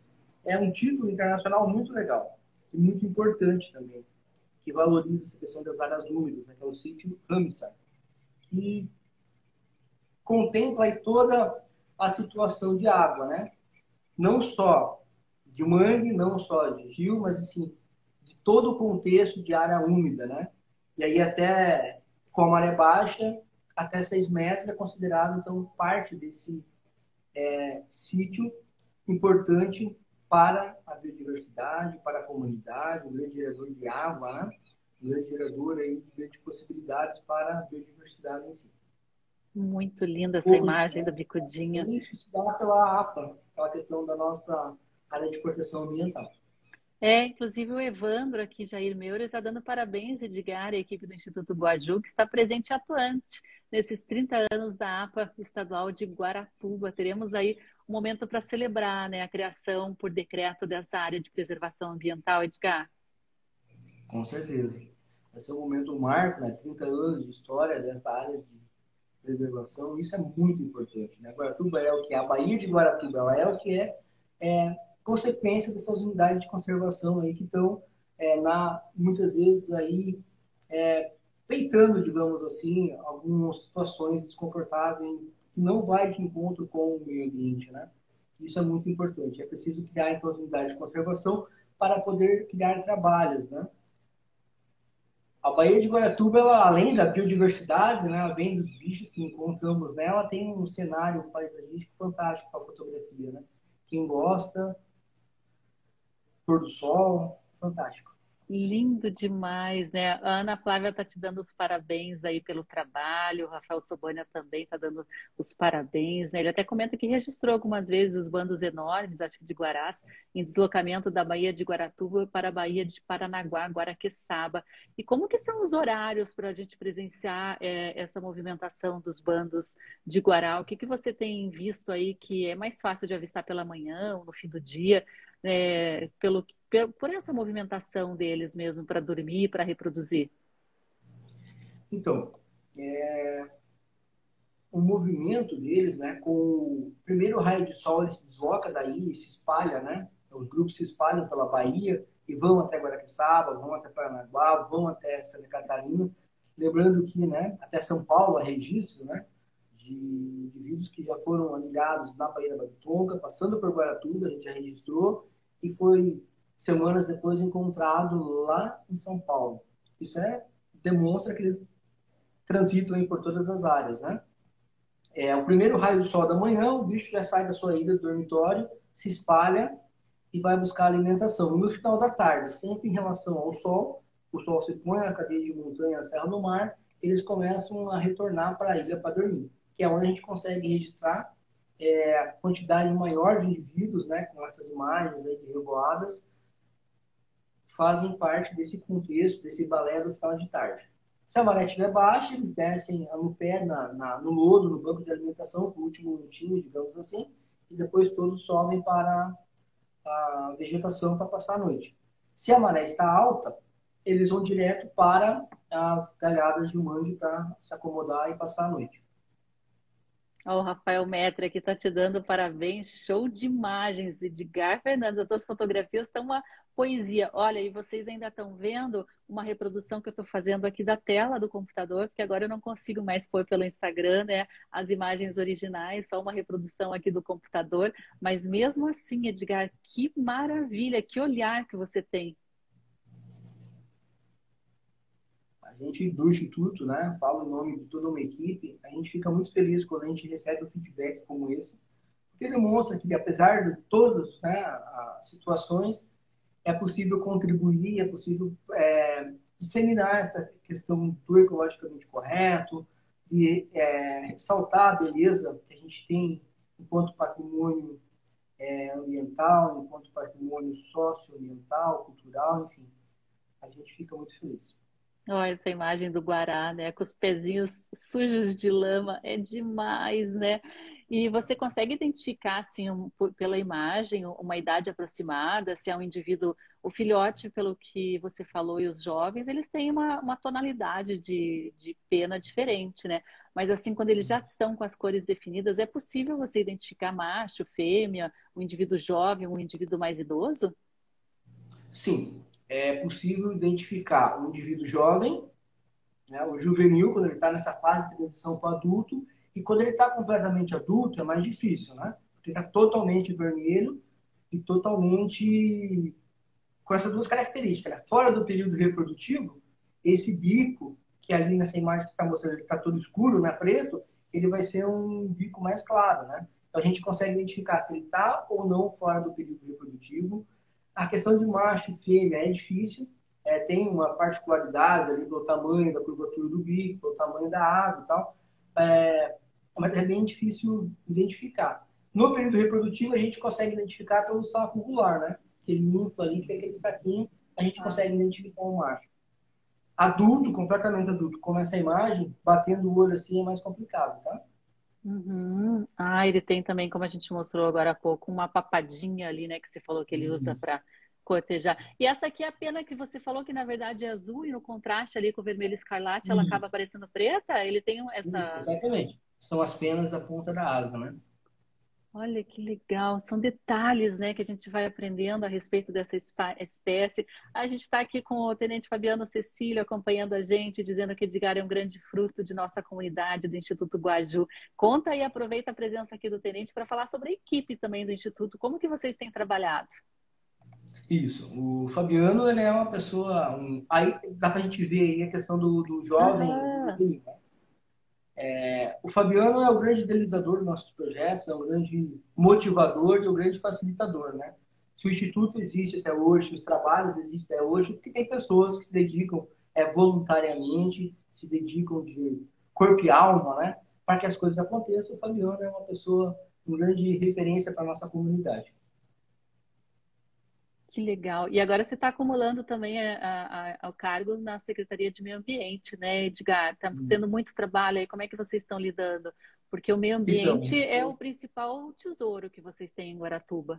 é um título internacional muito legal e muito importante também, que valoriza essa questão das áreas úmidas, né, que é o sítio Ramsar, que contempla toda a situação de água, né? Não só de mangue, não só de rio, mas assim, de todo o contexto de área úmida, né? E aí até com a maré baixa, até 6 metros é considerado, então, parte desse é, sítio importante para a biodiversidade, para a comunidade, um grande gerador de água, né? um grande gerador aí de possibilidades para a biodiversidade em si. Muito linda essa imagem da bicudinha. Isso se dá pela APA, pela questão da nossa área de proteção ambiental. É, inclusive o Evandro aqui, Jair Meura, está dando parabéns, Edgar, e a equipe do Instituto Boaju, que está presente e atuante nesses 30 anos da APA estadual de Guaratuba. Teremos aí um momento para celebrar né, a criação por decreto dessa área de preservação ambiental, Edgar. Com certeza. Vai ser um momento marco, né? 30 anos de história dessa área de preservação, isso é muito importante. Né? Guaratuba é o que é, a Baía de Guaratuba ela é o que é, é consequência dessas unidades de conservação aí que estão é, na, muitas vezes aí é, peitando, digamos assim, algumas situações desconfortáveis que não vai de encontro com o meio ambiente, né? Isso é muito importante. É preciso criar então as unidades de conservação para poder criar trabalhos, né? A Baía de Guaratuba, ela, além da biodiversidade, né, além dos bichos que encontramos nela, tem um cenário paisagístico fantástico para fotografia. Né? Quem gosta, pôr do sol, fantástico. Lindo demais, né? A Ana Flávia está te dando os parabéns aí pelo trabalho, o Rafael Sobania também está dando os parabéns, né? Ele até comenta que registrou algumas vezes os bandos enormes, acho que de Guarás, em deslocamento da Baía de Guaratuba para a Baía de Paranaguá, Guaraqueçaba. E como que são os horários para a gente presenciar é, essa movimentação dos bandos de Guará? O que, que você tem visto aí que é mais fácil de avistar pela manhã ou no fim do dia? É, pelo por essa movimentação deles mesmo para dormir, para reproduzir? Então, é, o movimento deles, né, com o primeiro raio de sol, ele se desloca daí, se espalha, né? Os grupos se espalham pela Bahia e vão até Guaraqueçaba, vão até Paranaguá, vão até Santa Catarina. Lembrando que, né, até São Paulo há registro, né, de indivíduos que já foram anilhados na Bahia da Baritonga, passando por Guaratuba, a gente já registrou, e foi semanas depois encontrado lá em São Paulo. Isso é, demonstra que eles transitam por todas as áreas, né? É, o primeiro raio do sol da manhã, o bicho já sai da sua ida do dormitório, se espalha e vai buscar alimentação. No final da tarde, sempre em relação ao sol, o sol se põe na cadeia de montanha, na Serra do Mar, eles começam a retornar para a ilha para dormir, que é onde a gente consegue registrar é, a quantidade maior de indivíduos, né, com essas imagens aí de revoadas, fazem parte desse contexto, desse balé do final de tarde. Se a maré estiver baixa, eles descem no pé, na, na, no lodo, no banco de alimentação, por último minutinho, digamos assim, e depois todos sobem para a vegetação para passar a noite. Se a maré está alta, eles vão direto para as galhadas de mangue para se acomodar e passar a noite. O Rafael Metra aqui está te dando parabéns, show de imagens. Edgar Fernandes, as tuas fotografias estão uma poesia. Olha, e vocês ainda estão vendo uma reprodução que eu estou fazendo aqui da tela do computador, porque agora eu não consigo mais pôr pelo Instagram né, as imagens originais, só uma reprodução aqui do computador. Mas mesmo assim, Edgar, que maravilha, que olhar que você tem. a gente do Instituto, né, falo em nome de toda uma equipe, a gente fica muito feliz quando a gente recebe um feedback como esse, porque demonstra que, apesar de todas né, as situações, é possível contribuir, é possível é, disseminar essa questão do ecologicamente correto, e é, ressaltar a beleza que a gente tem enquanto patrimônio é, ambiental, enquanto patrimônio socioambiental, cultural, enfim. A gente fica muito feliz. Olha essa imagem do Guará, né? Com os pezinhos sujos de lama, é demais, né? E você consegue identificar, assim, um, pela imagem, uma idade aproximada, se é um indivíduo, o filhote, pelo que você falou, e os jovens, eles têm uma, uma tonalidade de, de pena diferente, né? Mas assim, quando eles já estão com as cores definidas, é possível você identificar macho, fêmea, um indivíduo jovem, um indivíduo mais idoso? Sim, é possível identificar um indivíduo jovem, né, o juvenil, quando ele está nessa fase de transição para adulto, e quando ele está completamente adulto, é mais difícil, né? Porque está totalmente vermelho e totalmente com essas duas características. Né? Fora do período reprodutivo, esse bico, que ali nessa imagem que está mostrando, ele está todo escuro, né, preto, ele vai ser um bico mais claro, né? Então a gente consegue identificar se ele está ou não fora do período reprodutivo. A questão de macho e fêmea é difícil, é, tem uma particularidade ali do tamanho da curvatura do bico, do tamanho da água e tal. É, mas é bem difícil identificar. No período reprodutivo, a gente consegue identificar pelo saco ovular, né? Aquele ninfo ali, que é aquele saquinho, a gente ah. consegue identificar um macho. Adulto, completamente adulto, como essa imagem, batendo o olho assim é mais complicado, tá? Uhum. Ah, ele tem também, como a gente mostrou agora há pouco, uma papadinha ali, né? Que você falou que ele usa para cortejar. E essa aqui é a pena que você falou que na verdade é azul e no contraste ali com o vermelho escarlate ela acaba parecendo preta. Ele tem essa. Isso, exatamente são as penas da ponta da asa, né? Olha que legal, são detalhes, né, que a gente vai aprendendo a respeito dessa espécie. A gente está aqui com o Tenente Fabiano Cecílio acompanhando a gente, dizendo que Edgar é um grande fruto de nossa comunidade do Instituto Guaju. Conta e aproveita a presença aqui do Tenente para falar sobre a equipe também do Instituto. Como que vocês têm trabalhado? Isso, o Fabiano ele é uma pessoa, um... aí dá para a gente ver aí a questão do, do jovem, ah. É, o Fabiano é o grande idealizador do nosso projeto, é o grande motivador e o grande facilitador, né? Se o Instituto existe até hoje, se os trabalhos existem até hoje, porque tem pessoas que se dedicam é, voluntariamente, se dedicam de corpo e alma, né? Para que as coisas aconteçam, o Fabiano é uma pessoa, uma grande referência para a nossa comunidade. Que legal. E agora você está acumulando também o cargo na Secretaria de Meio Ambiente, né, Edgar? Está hum. tendo muito trabalho aí. Como é que vocês estão lidando? Porque o meio ambiente então, é o principal tesouro que vocês têm em Guaratuba.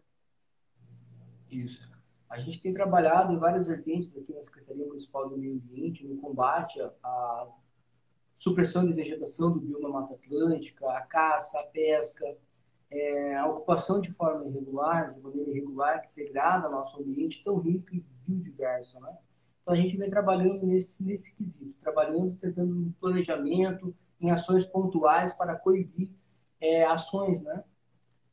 Isso. A gente tem trabalhado em várias vertentes aqui na Secretaria Municipal do Meio Ambiente no combate à supressão de vegetação do bioma Mata Atlântica, a caça, a pesca, é, a ocupação de forma irregular, de maneira irregular, que degrada nosso ambiente tão rico e biodiverso, né? Então a gente vem trabalhando nesse, nesse quesito, trabalhando, tentando um planejamento, em ações pontuais para coibir é, ações, né?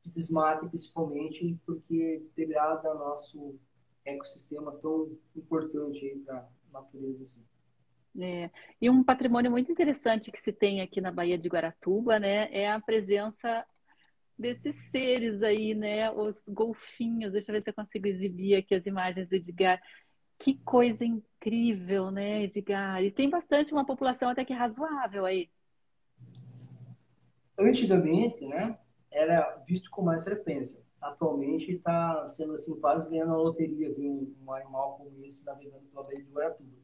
De desmate, principalmente, porque degrada nosso ecossistema tão importante para a natureza. Assim. É. E um patrimônio muito interessante que se tem aqui na Baía de Guaratuba, né, é a presença desses seres aí, né? Os golfinhos. Deixa eu ver se eu consigo exibir aqui as imagens do Edgar. Que coisa incrível, né, Edgar? E tem bastante, uma população até que razoável aí. Antigamente, né, era visto com mais frequência. Atualmente está sendo assim, quase ganhando a loteria de um, um animal como esse navegando pela Baía de Guaratuba.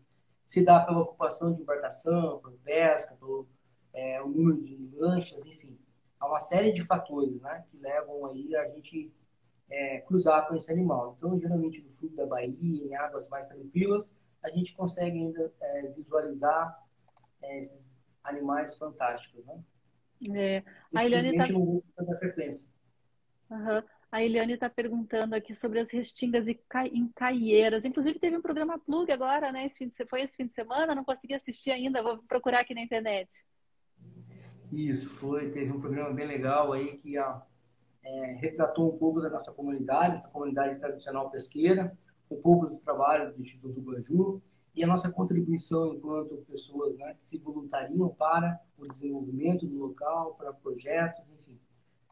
Se dá pela ocupação de embarcação, por pesca, pelo é, o número de lanchas, enfim há uma série de fatores né, que levam aí a gente é, cruzar com esse animal. Então, geralmente no fundo da Bahia, em águas mais tranquilas, a gente consegue ainda é, visualizar é, esses animais fantásticos. Né? É. A Eliane está... Uhum. A Eliane está perguntando aqui sobre as restingas em caieiras. Inclusive, teve um programa Plug agora, né? Esse fim de... Foi esse fim de semana, não consegui assistir ainda, vou procurar aqui na internet. Isso, foi. Teve um programa bem legal aí que a, é, retratou um pouco da nossa comunidade, essa comunidade tradicional pesqueira, um pouco do trabalho do Instituto Guanju e a nossa contribuição enquanto pessoas né, que se voluntariam para o desenvolvimento do local, para projetos, enfim.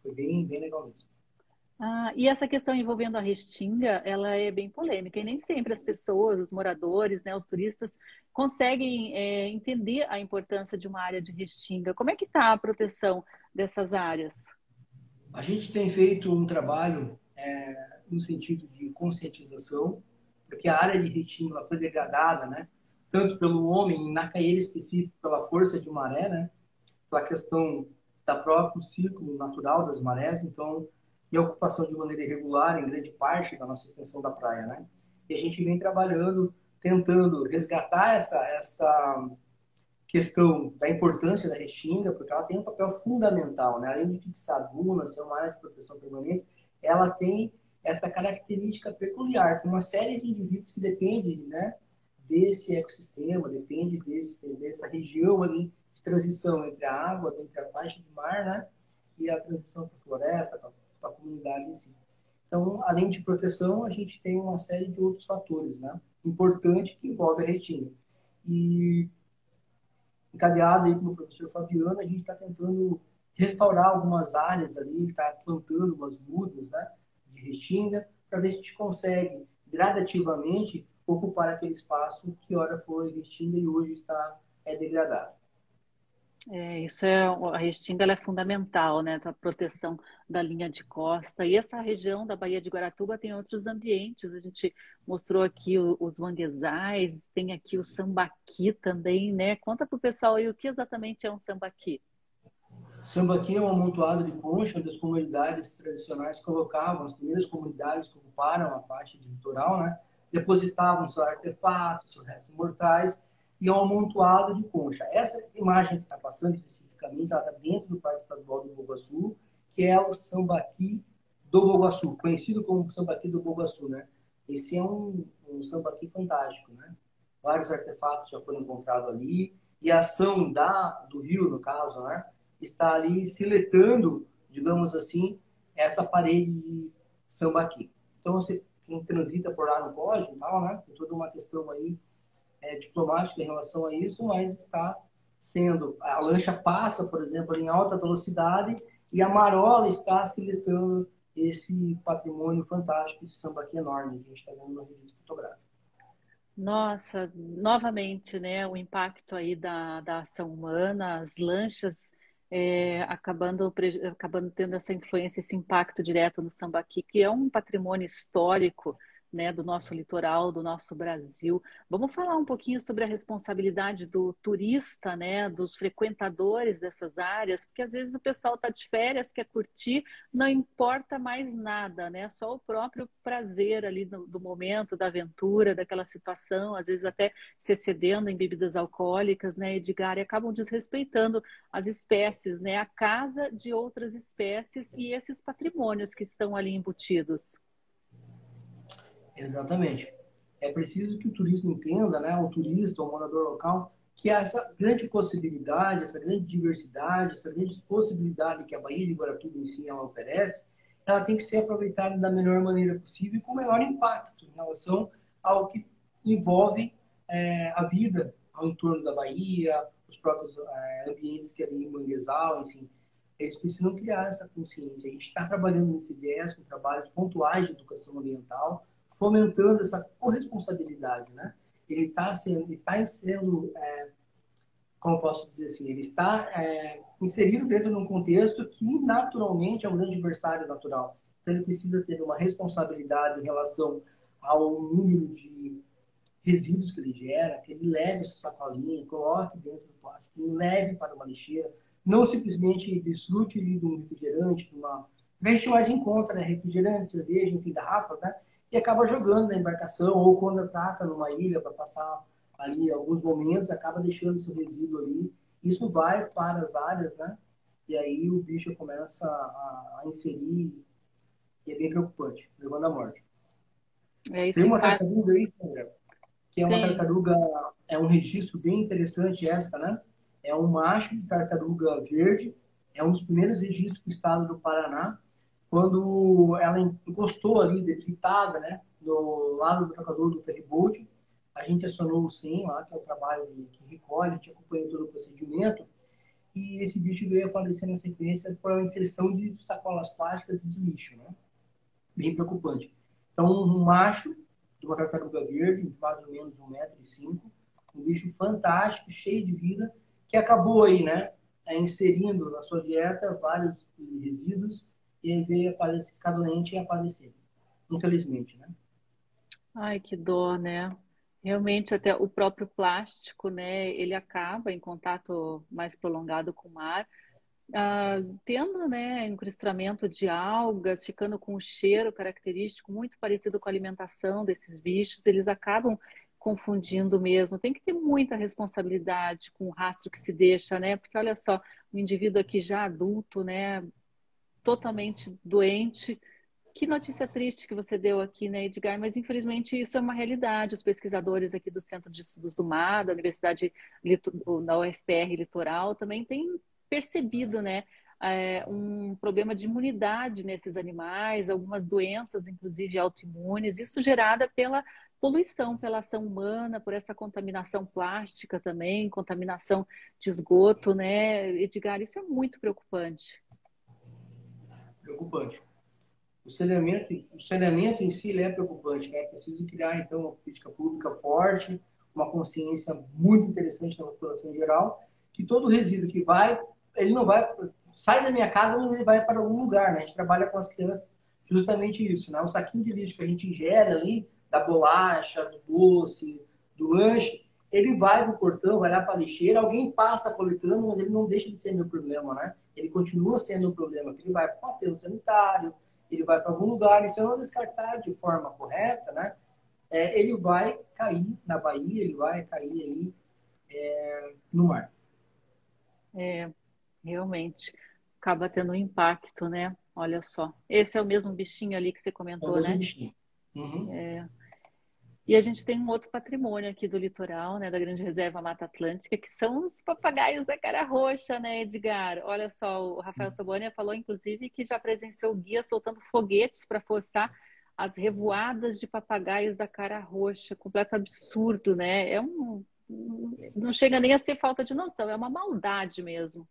Foi bem, bem legal mesmo. Ah, e essa questão envolvendo a restinga, ela é bem polêmica e nem sempre as pessoas, os moradores, né, os turistas conseguem é, entender a importância de uma área de restinga. Como é que está a proteção dessas áreas? A gente tem feito um trabalho é, no sentido de conscientização, porque a área de restinga foi degradada, né, tanto pelo homem, na caída específica, pela força de maré, né, pela questão da próprio ciclo natural das marés, então, e a ocupação de maneira irregular em grande parte da nossa extensão da praia, né? E a gente vem trabalhando, tentando resgatar essa, essa questão da importância da restinga, porque ela tem um papel fundamental, né? Além de fixar dunas, ser uma área de proteção permanente, ela tem essa característica peculiar, tem uma série de indivíduos que dependem, né, desse ecossistema, depende desse, dessa região ali de transição entre a água, entre a faixa de mar, né, e a transição para a floresta, para a comunidade em si. Então, além de proteção, a gente tem uma série de outros fatores, né, importantes que envolvem a retina. E encadeado aí com o professor Fabiano, a gente está tentando restaurar algumas áreas ali, está plantando umas mudas, né, de restinga, para ver se a gente consegue gradativamente ocupar aquele espaço que ora foi restinga e hoje está é degradado. É, isso é a restinga é fundamental, né, para a proteção da linha de costa. E essa região da Baía de Guaratuba tem outros ambientes. A gente mostrou aqui os manguezais, tem aqui o sambaqui também, né? Conta para o pessoal aí o que exatamente é um sambaqui. Sambaqui é um amontoado de concha onde as comunidades tradicionais colocavam, as primeiras comunidades que ocuparam a faixa de litoral, né? Depositavam seus artefatos, seus restos mortais e é um amontoado de concha. Essa imagem que está passando especificamente, ela está dentro do Parque Estadual do Boguaçu, que é o sambaqui do Boguaçu, conhecido como sambaqui do Boguaçu, né? Esse é um, um sambaqui fantástico, né? Vários artefatos já foram encontrados ali e a ação da, do rio, no caso, né? Está ali filetando, digamos assim, essa parede de sambaqui. Então, você, quem transita por lá no pode, tal, né? Tem toda uma questão aí é, diplomática em relação a isso, mas está sendo. A lancha passa, por exemplo, em alta velocidade e a marola está filetando esse patrimônio fantástico, esse samba aqui enorme que a gente está vendo no registro fotográfico. Nossa, novamente, né, o impacto aí da, da ação humana, as lanchas é, acabando, acabando tendo essa influência, esse impacto direto no sambaqui, que é um patrimônio histórico né, do nosso litoral, do nosso Brasil. Vamos falar um pouquinho sobre a responsabilidade do turista, né, dos frequentadores dessas áreas, porque às vezes o pessoal está de férias, quer curtir, não importa mais nada, né, só o próprio prazer ali do, do momento, da aventura, daquela situação, às vezes até se excedendo em bebidas alcoólicas, né, Edgar, e acabam desrespeitando as espécies, né, a casa de outras espécies e esses patrimônios que estão ali embutidos. Exatamente. É preciso que o turista entenda, né, o turista, o morador local, que essa grande possibilidade, essa grande diversidade, essa grande possibilidade que a Baía de Guaratuba em si ela oferece, ela tem que ser aproveitada da melhor maneira possível e com o menor impacto em relação ao que envolve é, a vida ao entorno da Bahia, os próprios é, ambientes que ali em Manguezal, enfim. Eles precisam criar essa consciência. A gente está trabalhando nesse viés com trabalhos pontuais de educação ambiental, fomentando essa corresponsabilidade, né? Ele está sendo, ele está sendo, é, como posso dizer assim, ele está é, inserido dentro de um contexto que naturalmente é um grande adversário natural. Então ele precisa ter uma responsabilidade em relação ao número de resíduos que ele gera, que ele leve essa sacolinha, coloque dentro do plástico, leve para uma lixeira, não simplesmente desfrute de um refrigerante, de uma... Gente mais encontra, né? Refrigerante, cerveja, enfim, garrafas, né? E acaba jogando na embarcação ou quando atraca numa ilha para passar ali alguns momentos, acaba deixando seu resíduo ali. Isso vai para as áreas, né? E aí o bicho começa a, a inserir e é bem preocupante, levando à morte. É Tem uma tartaruga aí, Sandra, que é uma Sim. tartaruga, é um registro bem interessante esta, né? É um macho de tartaruga verde, é um dos primeiros registros do estado do Paraná, quando ela encostou ali, debilitada, né, do lado do trocador do ferryboat, a gente acionou o SEM lá, que é o trabalho que recolhe, a gente acompanha todo o procedimento, e esse bicho veio a falecer na sequência por a inserção de sacolas plásticas e de lixo, né? Bem preocupante. Então, um macho de uma tartaruga verde, de mais ou menos um metro e cinco, um bicho fantástico, cheio de vida, que acabou aí, né, inserindo na sua dieta vários resíduos e veio ficar doente e a falecer, infelizmente, né? Ai, que dó, né? Realmente, até o próprio plástico, né? Ele acaba em contato mais prolongado com o mar, ah, tendo né, encrustamento de algas, ficando com um cheiro característico muito parecido com a alimentação desses bichos, eles acabam confundindo mesmo. Tem que ter muita responsabilidade com o rastro que se deixa, né? Porque olha só, o indivíduo aqui já adulto, né, totalmente doente. Que notícia triste que você deu aqui, né, Edgar? Mas infelizmente isso é uma realidade. Os pesquisadores aqui do Centro de Estudos do Mar, da Universidade da UFPR Litoral, também têm percebido, né, é, um problema de imunidade nesses animais, algumas doenças, inclusive autoimunes, isso gerada pela poluição, pela ação humana, por essa contaminação plástica também, contaminação de esgoto, né, Edgar? Isso é muito preocupante. Preocupante. O saneamento, o saneamento em si é preocupante, né? É preciso criar, então, uma política pública forte, uma consciência muito interessante na população em geral, que todo resíduo que vai ele não vai, sai da minha casa, mas ele vai para algum lugar, né? A gente trabalha com as crianças justamente isso, né? O saquinho de lixo que a gente ingere ali, da bolacha, do doce, do lanche, ele vai pro portão, vai lá para a lixeira, alguém passa coletando, mas ele não deixa de ser meu problema, né? Ele continua sendo o problema, que ele vai para o aterro sanitário, ele vai para algum lugar, e se eu não descartar de forma correta, né? É, ele vai cair na Bahia, ele vai cair aí é, no mar. É, realmente acaba tendo um impacto, né? Olha só. Esse é o mesmo bichinho ali que você comentou, é o mesmo né? Bichinho. Uhum. É. E a gente tem um outro patrimônio aqui do litoral, né, da Grande Reserva Mata Atlântica, que são os papagaios da cara roxa, né, Edgar? Olha só, o Rafael Sobonia falou, inclusive, que já presenciou guia soltando foguetes para forçar as revoadas de papagaios da cara roxa. Completo absurdo, né? É um. Não chega nem a ser falta de noção, é uma maldade mesmo.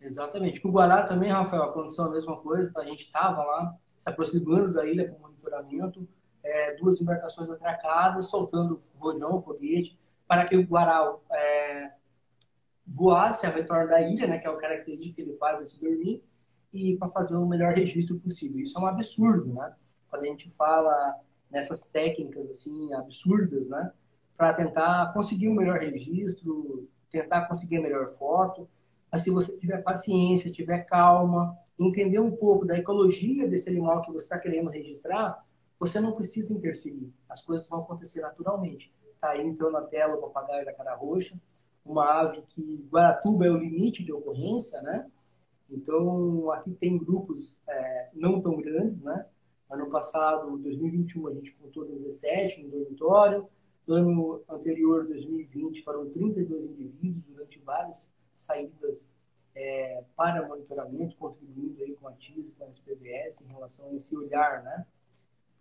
Exatamente. Com o Guará também, Rafael, aconteceu a mesma coisa. Tá? A gente estava lá, se aproximando da ilha com monitoramento, é, duas embarcações atracadas, soltando rojão, foguete, para que o Guará é, voasse ao redor da ilha, né, que é o característico que ele faz esse dormir, e para fazer o melhor registro possível. Isso é um absurdo, né? Quando a gente fala nessas técnicas assim absurdas, né, para tentar conseguir um melhor registro, tentar conseguir a melhor foto, mas se você tiver paciência, tiver calma, entender um pouco da ecologia desse animal que você está querendo registrar, você não precisa interferir. As coisas vão acontecer naturalmente. Está aí então na tela o papagaio da cara roxa, uma ave que Guaratuba é o limite de ocorrência, né? Então aqui tem grupos é, não tão grandes, né? Ano passado, 2021, a gente contou 17 no dormitório. No ano anterior, 2020, foram 32 indivíduos durante várias saídas é, para monitoramento, contribuindo aí com a TIS, com a SPVS em relação a esse olhar, né?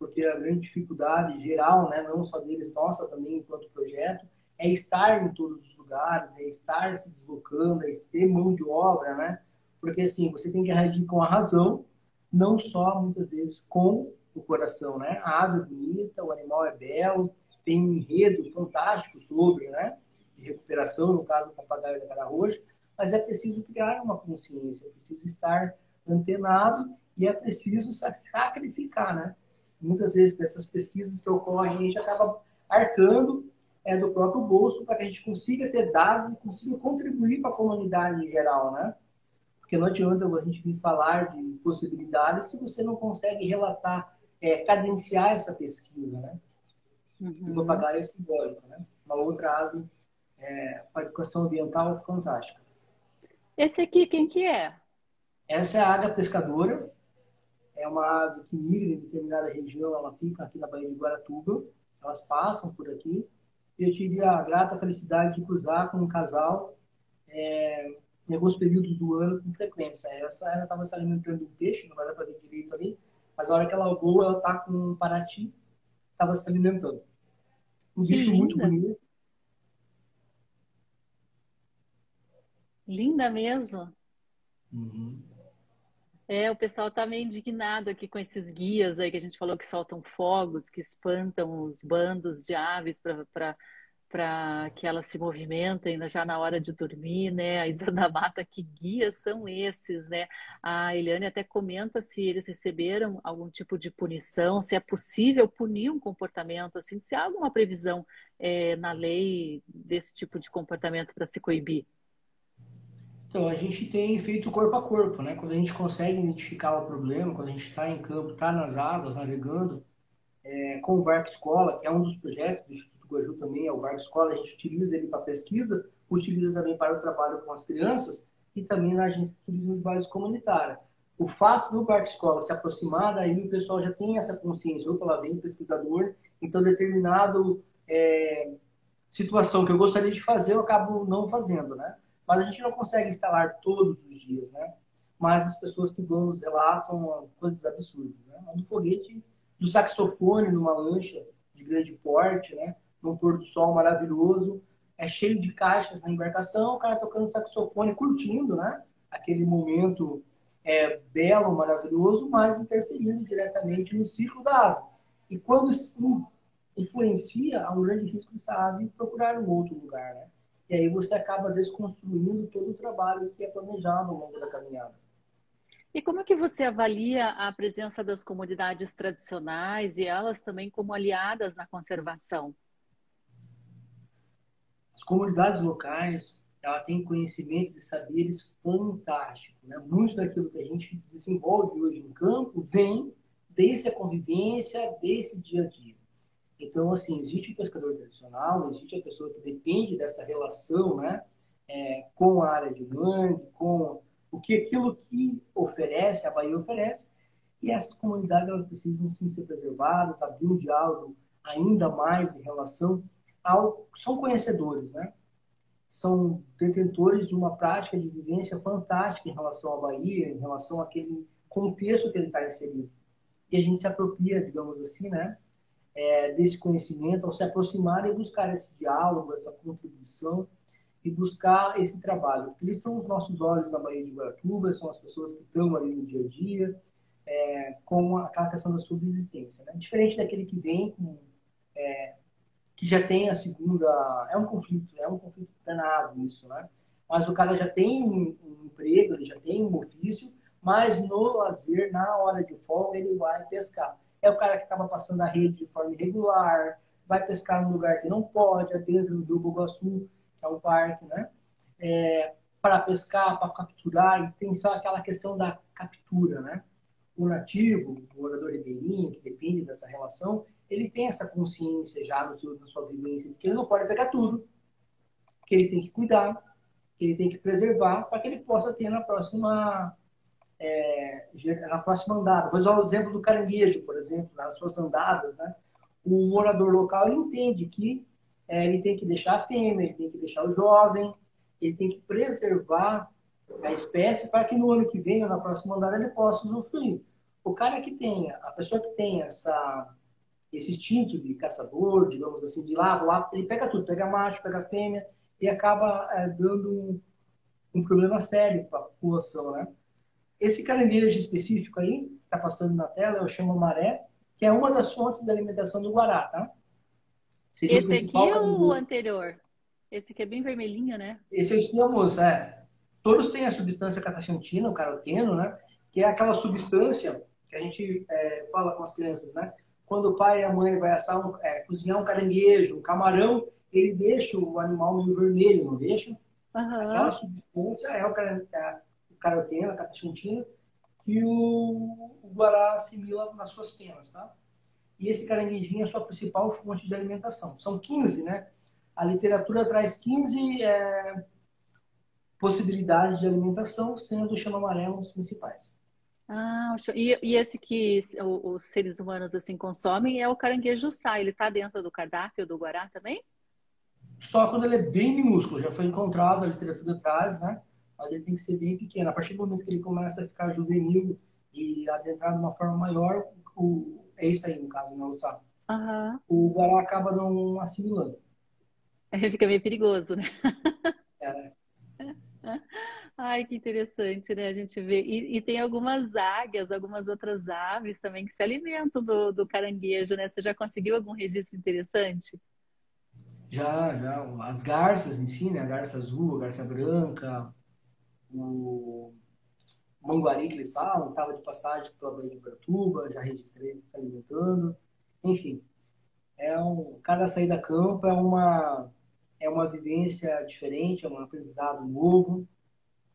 Porque a grande dificuldade geral, né, não só deles, nossa também enquanto projeto, é estar em todos os lugares, é estar se deslocando, é ter mão de obra, né? Porque assim, você tem que reagir com a razão, não só muitas vezes com o coração, né? A ave é bonita, o animal é belo, tem um enredo fantástico sobre, né? de recuperação, no caso do papagaio da cara roxa, mas é preciso criar uma consciência, é preciso estar antenado e é preciso sacrificar, né? Muitas vezes dessas pesquisas que ocorrem, a gente acaba arcando é, do próprio bolso para que a gente consiga ter dados e consiga contribuir para a comunidade em geral, né? Porque não adianta a gente vir falar de possibilidades se você não consegue relatar, é, cadenciar essa pesquisa, né? Uhum. O papagaio é simbólico, né? Uma outra ave é, uma educação ambiental fantástica. Esse aqui, quem que é? Essa é a águia pescadora. É uma ave que migra em determinada região, ela fica aqui na Baía de Guaratuba. Elas passam por aqui. Eu tive a grata felicidade de cruzar com um casal é, em alguns períodos do ano com frequência. Essa ela estava se alimentando um peixe, não vai dar para ver direito ali, mas a hora que ela voa, ela está com um parati, estava se alimentando. Um bicho muito bonito. Linda mesmo. Uhum. É, o pessoal está meio indignado aqui com esses guias aí que a gente falou que soltam fogos, que espantam os bandos de aves para que elas se movimentem já na hora de dormir, né? A Isa da Mata, que guias são esses, né? A Eliane até comenta se eles receberam algum tipo de punição, se é possível punir um comportamento assim, se há alguma previsão é, na lei desse tipo de comportamento para se coibir. Então, a gente tem feito corpo a corpo, né? Quando a gente consegue identificar o problema, quando a gente está em campo, está nas águas, navegando, é, com o Barco Escola, que é um dos projetos do Instituto Guaju também, é o Barco Escola, a gente utiliza ele para pesquisa, utiliza também para o trabalho com as crianças e também na agência de turismo de base comunitária. O fato do Barco Escola se aproximar, daí o pessoal já tem essa consciência, opa, lá vem o pesquisador, então determinado é, situação que eu gostaria de fazer, eu acabo não fazendo, né? Mas a gente não consegue instalar todos os dias, né? Mas as pessoas que vão relatam coisas absurdas, né? Do foguete, do saxofone numa lancha de grande porte, né? Num pôr do sol maravilhoso, é cheio de caixas na embarcação, o cara tocando saxofone, curtindo, né? Aquele momento é, belo, maravilhoso, mas interferindo diretamente no ciclo da água. E quando influencia, há um grande risco dessa ave procurar um outro lugar, né? E aí você acaba desconstruindo todo o trabalho que é planejado ao longo da caminhada. E como é que você avalia a presença das comunidades tradicionais e elas também como aliadas na conservação? As comunidades locais, ela tem conhecimento de saberes fantástico, né? Muito daquilo que a gente desenvolve hoje em campo vem desde a convivência, desse dia a dia. Então, assim, existe o pescador tradicional, existe a pessoa que depende dessa relação, né, é, com a área de mangue, com o que aquilo que oferece, a Bahia oferece, e essas comunidades elas precisam sim ser preservadas, abrir um diálogo ainda mais em relação ao são conhecedores, né? São detentores de uma prática de vivência fantástica em relação à Bahia, em relação àquele contexto que ele está inserido. E a gente se apropria, digamos assim, né? É, desse conhecimento, ao se aproximar e buscar esse diálogo, essa contribuição e buscar esse trabalho. Eles são os nossos olhos na Bahia de Guaratuba, são as pessoas que estão ali no dia a dia, é, com aquela questão da subsistência. Né? Diferente daquele que vem com, é, que já tem a segunda, é um conflito, é um conflito danado isso, né? Mas o cara já tem um, um emprego, ele já tem um ofício, mas no lazer, na hora de folga, ele vai pescar é o cara que acaba passando a rede de forma irregular, vai pescar num lugar que não pode, é dentro do Rio Boguaçu, que é um parque, né? É, para pescar, para capturar, e tem só aquela questão da captura, né? O nativo, o morador ribeirinho, que depende dessa relação, ele tem essa consciência já no seu, na sua vivência, de que ele não pode pegar tudo, que ele tem que cuidar, que ele tem que preservar, para que ele possa ter na próxima é, na próxima andada. Vou dar o exemplo do caranguejo, por exemplo, nas suas andadas, né? O morador local entende que é, ele tem que deixar a fêmea, ele tem que deixar o jovem, ele tem que preservar a espécie para que no ano que vem ou na próxima andada ele possa usufruir. O cara que tenha, a pessoa que tem essa, esse instinto de caçador, digamos assim, de lá, lá, ele pega tudo, pega macho, pega fêmea e acaba é, dando um, um problema sério para a população, né? Esse caranguejo específico aí, que está passando na tela, eu chamo maré, que é uma das fontes da alimentação do Guará, tá? Seria Esse aqui ou o anterior? Esse aqui é bem vermelhinho, né? Esse é o espinhamoso, é. Todos têm a substância catachantina, o caroteno, né? Que é aquela substância que a gente é, fala com as crianças, né? Quando o pai e a mãe vai assar um, é, cozinhar um caranguejo, um camarão, ele deixa o animal meio vermelho, não deixa? Uhum. Aquela substância é o, é carotena, cataxantina, que o, o guará assimila nas suas penas, tá? E esse caranguejinho é a sua principal fonte de alimentação. São 15, né? A literatura traz 15 é, possibilidades de alimentação, sendo o chama amarelo os principais. Ah, e, e esse que os seres humanos assim consomem é o caranguejo sá. Ele está dentro do cardápio do guará também? Só quando ele é bem minúsculo. Já foi encontrado, a literatura traz, né? Mas ele tem que ser bem pequeno. A partir do momento que ele começa a ficar juvenil e adentrar de uma forma maior, o, é isso aí, no caso, né, sabe? Uhum. O guará acaba não assimilando. Ele fica meio perigoso, né? É. Ai, que interessante, né? A gente vê. E, e, tem algumas águias, algumas outras aves também que se alimentam do, do caranguejo, né? Você já conseguiu algum registro interessante? Já, já. As garças em si, né? A garça azul, a garça branca, o Manguari que eles falam, estava de passagem pela Baía de Bratuba, já registrei se alimentando. Enfim, é um, cada saída a campo é uma, é uma vivência diferente, é um aprendizado novo.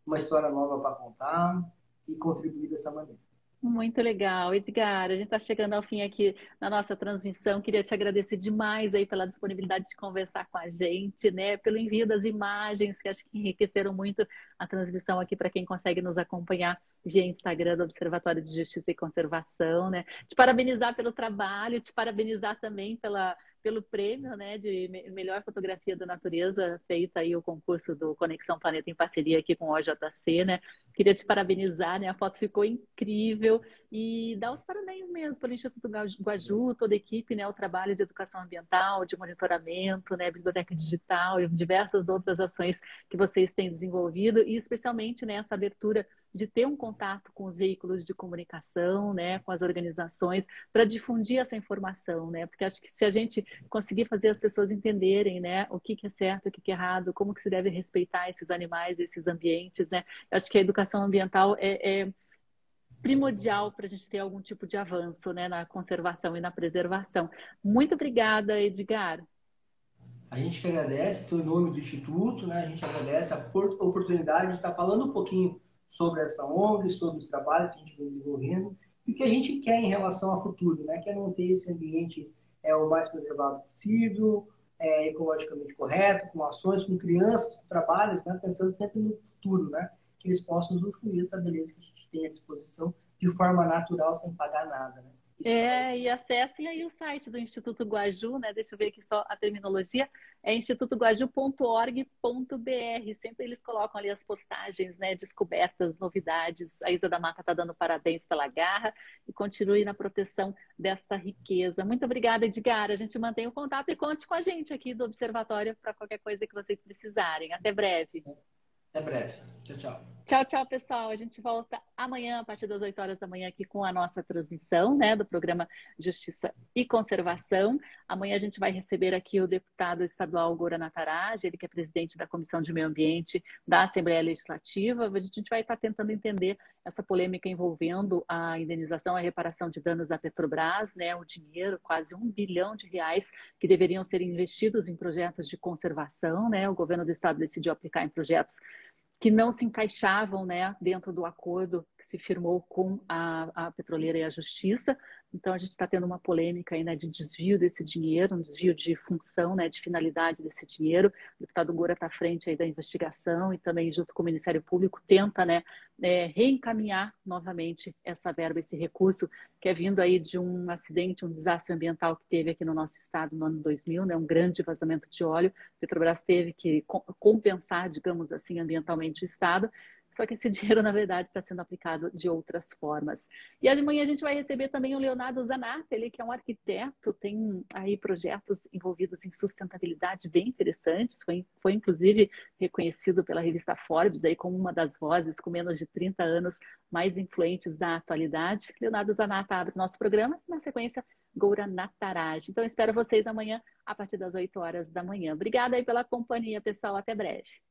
uma história nova para contar e contribuir dessa maneira. Muito legal, Edgar. A gente está chegando ao fim aqui na nossa transmissão. Queria te agradecer demais aí pela disponibilidade de conversar com a gente, né? Pelo envio das imagens que acho que enriqueceram muito a transmissão aqui para quem consegue nos acompanhar via Instagram do Observatório de Justiça e Conservação, né? Te parabenizar pelo trabalho, te parabenizar também pela pelo prêmio né, de melhor fotografia da natureza, feita aí o concurso do Conexão Planeta em parceria aqui com o OJC, né? Queria te parabenizar, né? A foto ficou incrível e dar os parabéns mesmo pelo Instituto Guaju, toda a equipe, né? O trabalho de educação ambiental, de monitoramento, né? Biblioteca digital e diversas outras ações que vocês têm desenvolvido e especialmente né, abertura de ter um contato com os veículos de comunicação, né, com as organizações, para difundir essa informação, né? Porque acho que se a gente conseguir fazer as pessoas entenderem, né, o que, que é certo, o que, que é errado, como que se deve respeitar esses animais, esses ambientes, né? acho que a educação ambiental é, é primordial para a gente ter algum tipo de avanço, né, na conservação e na preservação. Muito obrigada, Edgar. A gente que agradece, o nome do Instituto, né? A gente agradece a oportunidade de estar falando um pouquinho sobre essa ONG, sobre os trabalhos que a gente vem desenvolvendo e o que a gente quer em relação ao futuro, né? Que é manter esse ambiente é, o mais preservado possível, é, ecologicamente correto, com ações, com crianças, com trabalhos, né? Pensando sempre no futuro, né? Que eles possam usufruir essa beleza que a gente tem à disposição de forma natural, sem pagar nada, né? É, e acessem aí o site do Instituto Guaju, né? Deixa eu ver aqui só a terminologia. É institutoguaju.org.br. Sempre eles colocam ali as postagens, né? Descobertas, novidades. A Isa da Mata está dando parabéns pela garra e continue na proteção desta riqueza. Muito obrigada, Edgar. A gente mantém o contato e conte com a gente aqui do Observatório para qualquer coisa que vocês precisarem. Até breve. Até breve. Tchau, tchau. Tchau, tchau, pessoal. A gente volta amanhã, a partir das 8 horas da manhã, aqui com a nossa transmissão, né, do programa Justiça e Conservação. Amanhã a gente vai receber aqui o deputado estadual Gora Nataraj, ele que é presidente da Comissão de Meio Ambiente da Assembleia Legislativa. A gente vai estar tentando entender essa polêmica envolvendo a indenização, a reparação de danos da Petrobras, né, o dinheiro, quase um bilhão de reais que deveriam ser investidos em projetos de conservação, né? O governo do estado decidiu aplicar em projetos que não se encaixavam né, dentro do acordo que se firmou com a, a petroleira e a justiça. Então, a gente está tendo uma polêmica aí, né, de desvio desse dinheiro, um desvio de função, né, de finalidade desse dinheiro. O deputado Gora está à frente aí da investigação e também, junto com o Ministério Público, tenta né, é, reencaminhar novamente essa verba, esse recurso, que é vindo aí de um acidente, um desastre ambiental que teve aqui no nosso estado no ano 2000, né, um grande vazamento de óleo. Petrobras teve que compensar, digamos assim, ambientalmente o estado. Só que esse dinheiro, na verdade, está sendo aplicado de outras formas. E amanhã a gente vai receber também o Leonardo Zanata, ele que é um arquiteto, tem aí projetos envolvidos em sustentabilidade bem interessantes, foi, foi inclusive reconhecido pela revista Forbes aí como uma das vozes com menos de 30 anos mais influentes da atualidade. Leonardo Zanata abre o nosso programa na sequência Goura Nataraj. Então, espero vocês amanhã a partir das 8 horas da manhã. Obrigada aí pela companhia, pessoal. Até breve.